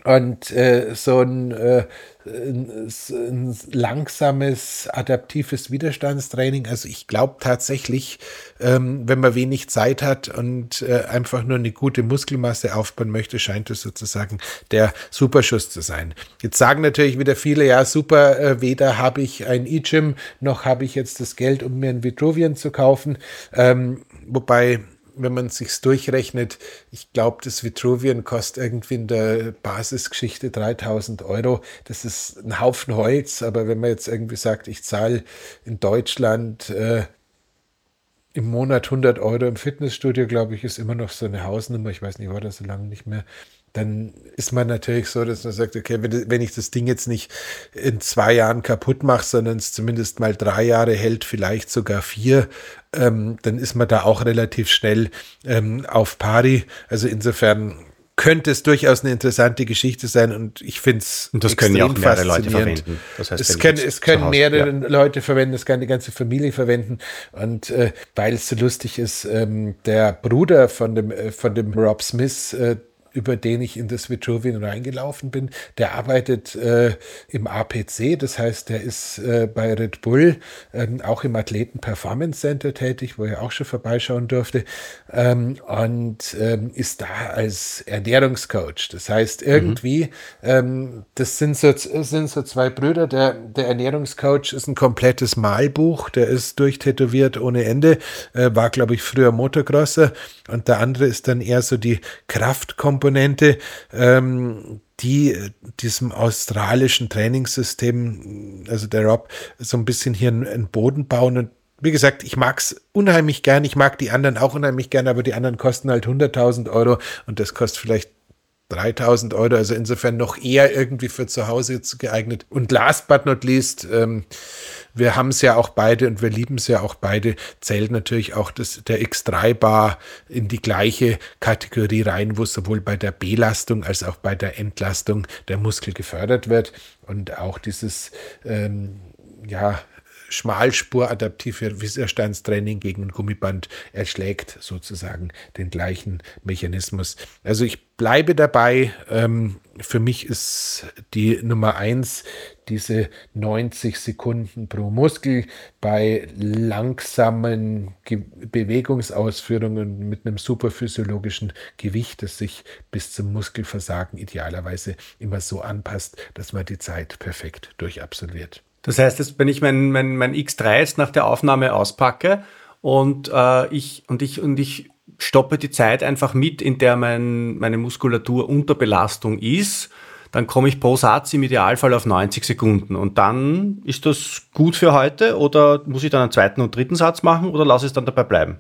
Speaker 1: und äh, so ein, äh, ein, langsames, adaptives Widerstandstraining. Also ich glaube tatsächlich, ähm, wenn man wenig Zeit hat und äh, einfach nur eine gute Muskelmasse aufbauen möchte, scheint es sozusagen der Superschuss zu sein. Jetzt sagen natürlich wieder viele, ja super, äh, weder habe ich ein E-Gym, noch habe ich jetzt das Geld, um mir ein Vitruvian zu kaufen. Ähm, wobei wenn man sich's durchrechnet, ich glaube, das Vitruvian kostet irgendwie in der Basisgeschichte 3000 Euro. Das ist ein Haufen Holz, aber wenn man jetzt irgendwie sagt, ich zahle in Deutschland äh, im Monat 100 Euro im Fitnessstudio, glaube ich, ist immer noch so eine Hausnummer. Ich weiß nicht, war das so lange nicht mehr dann ist man natürlich so, dass man sagt, okay, wenn, ich das Ding jetzt nicht in zwei Jahren kaputt mache, sondern es zumindest mal drei Jahre hält, vielleicht sogar vier, ähm, dann ist man da auch relativ schnell ähm, auf Pari. Also insofern könnte es durchaus eine interessante Geschichte sein und ich finde es
Speaker 3: Und das können ja auch mehrere Leute verwenden.
Speaker 1: Das heißt, es können, es können mehrere ja. Leute verwenden, es kann die ganze Familie verwenden und äh, weil es so lustig ist, ähm, der Bruder von dem, äh, von dem Rob Smith, äh, über den ich in das Vitruvian reingelaufen bin, der arbeitet äh, im APC, das heißt, der ist äh, bei Red Bull ähm, auch im Athleten Performance Center tätig, wo er auch schon vorbeischauen durfte. Ähm, und ähm, ist da als Ernährungscoach. Das heißt, irgendwie, mhm. das sind so, sind so zwei Brüder, der, der Ernährungscoach ist ein komplettes Malbuch, der ist durchtätowiert ohne Ende, äh, war, glaube ich, früher Motocrosser. Und der andere ist dann eher so die Kraftkomponente, ähm, die diesem australischen Trainingssystem, also der Rob, so ein bisschen hier einen Boden bauen und wie gesagt, ich mag es unheimlich gern. Ich mag die anderen auch unheimlich gern, aber die anderen kosten halt 100.000 Euro und das kostet vielleicht 3000 Euro, also insofern noch eher irgendwie für zu Hause geeignet. Und last but not least, ähm, wir haben es ja auch beide und wir lieben es ja auch beide, zählt natürlich auch das, der X3 Bar in die gleiche Kategorie rein, wo sowohl bei der Belastung als auch bei der Entlastung der Muskel gefördert wird und auch dieses ähm, ja, schmalspuradaptive Widerstandstraining gegen ein Gummiband erschlägt sozusagen den gleichen Mechanismus. Also ich bleibe dabei. Ähm, für mich ist die Nummer eins diese 90 Sekunden pro Muskel bei langsamen Ge Bewegungsausführungen mit einem superphysiologischen Gewicht, das sich bis zum Muskelversagen idealerweise immer so anpasst, dass man die Zeit perfekt durchabsolviert.
Speaker 3: Das heißt, jetzt, wenn ich mein, mein, mein X3 jetzt nach der Aufnahme auspacke und, äh, ich, und, ich, und ich stoppe die Zeit einfach mit, in der mein, meine Muskulatur unter Belastung ist, dann komme ich pro Satz im Idealfall auf 90 Sekunden. Und dann ist das gut für heute oder muss ich dann einen zweiten und dritten Satz machen oder lasse es dann dabei bleiben?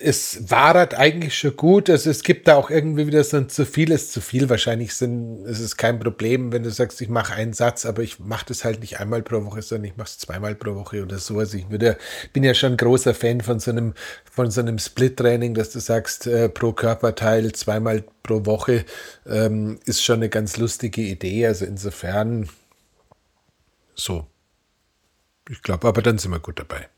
Speaker 1: Es war halt eigentlich schon gut. Also es gibt da auch irgendwie wieder so ein zu viel ist zu viel. Wahrscheinlich sind, es ist kein Problem, wenn du sagst, ich mache einen Satz, aber ich mache das halt nicht einmal pro Woche, sondern ich mache es zweimal pro Woche oder so. Also ich würde, bin ja schon großer Fan von so einem, von so einem Split-Training, dass du sagst, äh, pro Körperteil zweimal pro Woche ähm, ist schon eine ganz lustige Idee. Also insofern so. Ich glaube, aber dann sind wir gut dabei.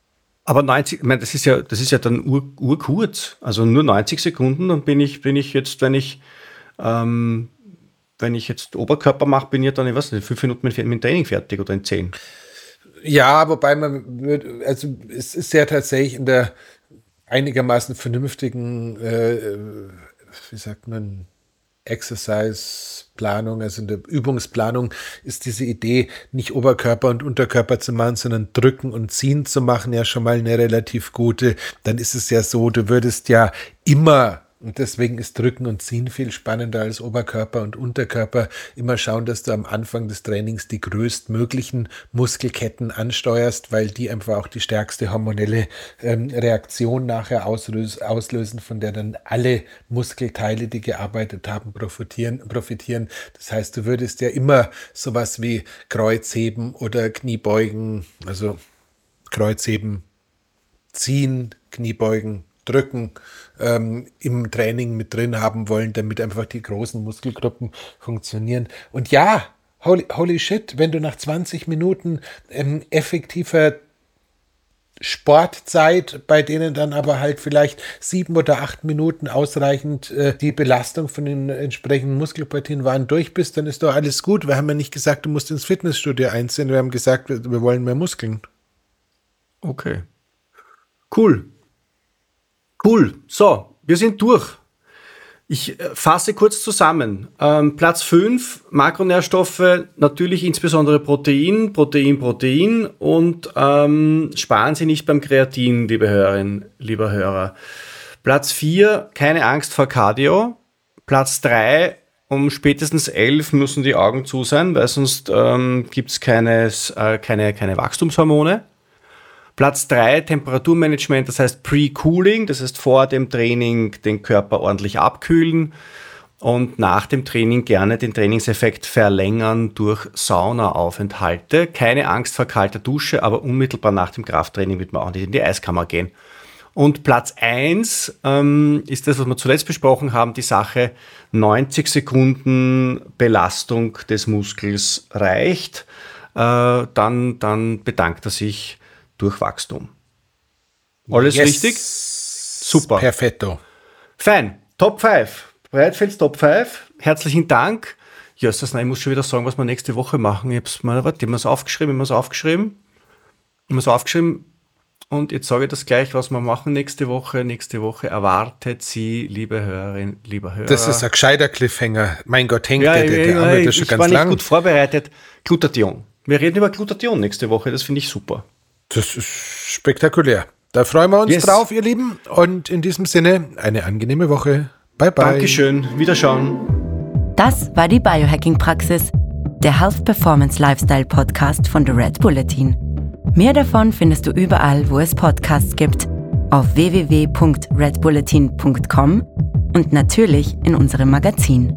Speaker 3: Aber 90, ich meine, das ist ja, das ist ja dann ur, urkurz. Also nur 90 Sekunden, dann bin ich, bin ich jetzt, wenn ich, ähm, wenn ich jetzt Oberkörper mache, bin ich dann, ich weiß nicht, fünf Minuten mit, mit Training fertig oder in zehn.
Speaker 1: Ja, wobei man wird, also es ist ja tatsächlich in der einigermaßen vernünftigen, äh, wie sagt man, Exercise-Planung, also in der Übungsplanung, ist diese Idee, nicht Oberkörper und Unterkörper zu machen, sondern drücken und ziehen zu machen, ja schon mal eine relativ gute. Dann ist es ja so, du würdest ja immer und deswegen ist Drücken und Ziehen viel spannender als Oberkörper und Unterkörper. Immer schauen, dass du am Anfang des Trainings die größtmöglichen Muskelketten ansteuerst, weil die einfach auch die stärkste hormonelle ähm, Reaktion nachher auslösen, von der dann alle Muskelteile, die gearbeitet haben, profitieren, profitieren. Das heißt, du würdest ja immer sowas wie Kreuzheben oder Kniebeugen, also Kreuzheben, ziehen, Kniebeugen, drücken, ähm, im Training mit drin haben wollen, damit einfach die großen Muskelgruppen funktionieren. Und ja, holy, holy shit, wenn du nach 20 Minuten ähm, effektiver Sportzeit, bei denen dann aber halt vielleicht sieben oder acht Minuten ausreichend äh, die Belastung von den entsprechenden Muskelpartien waren, durch bist, dann ist doch alles gut. Wir haben ja nicht gesagt, du musst ins Fitnessstudio einziehen, wir haben gesagt, wir, wir wollen mehr Muskeln.
Speaker 3: Okay. Cool. Cool. So, wir sind durch. Ich äh, fasse kurz zusammen. Ähm, Platz 5, Makronährstoffe, natürlich insbesondere Protein, Protein, Protein und ähm, sparen Sie nicht beim Kreatin, liebe Hörerinnen, lieber Hörer. Platz 4, keine Angst vor Cardio. Platz 3, um spätestens 11 müssen die Augen zu sein, weil sonst ähm, gibt es äh, keine, keine Wachstumshormone. Platz 3, Temperaturmanagement, das heißt Pre-Cooling, das heißt vor dem Training den Körper ordentlich abkühlen und nach dem Training gerne den Trainingseffekt verlängern durch Saunaaufenthalte. Keine Angst vor kalter Dusche, aber unmittelbar nach dem Krafttraining wird man auch nicht in die Eiskammer gehen. Und Platz 1 ähm, ist das, was wir zuletzt besprochen haben, die Sache 90 Sekunden Belastung des Muskels reicht. Äh, dann, dann bedankt er sich durch Wachstum. Alles yes. richtig?
Speaker 1: Super.
Speaker 3: Perfetto. Fein. Top 5. Breitfelds Top 5. Herzlichen Dank. Jösses, nein, ich muss schon wieder sagen, was wir nächste Woche machen. Ich hab's mal, warte, ich habe es aufgeschrieben, ich habe es aufgeschrieben. Ich habe es aufgeschrieben. Und jetzt sage ich das gleich, was wir machen nächste Woche. Nächste Woche erwartet Sie, liebe Hörerin, lieber Hörer.
Speaker 1: Das ist ein gescheiter Cliffhanger. Mein Gott, hängt
Speaker 3: ja, der, der, der Arme, das schon ganz lang. Ich war nicht gut vorbereitet. Glutathion. Wir reden über Glutathion nächste Woche. Das finde ich super.
Speaker 1: Das ist spektakulär. Da freuen wir uns yes. drauf, ihr Lieben. Und in diesem Sinne, eine angenehme Woche. Bye, bye.
Speaker 3: Dankeschön. Wiederschauen.
Speaker 2: Das war die Biohacking-Praxis, der Health Performance Lifestyle Podcast von The Red Bulletin. Mehr davon findest du überall, wo es Podcasts gibt, auf www.redbulletin.com und natürlich in unserem Magazin.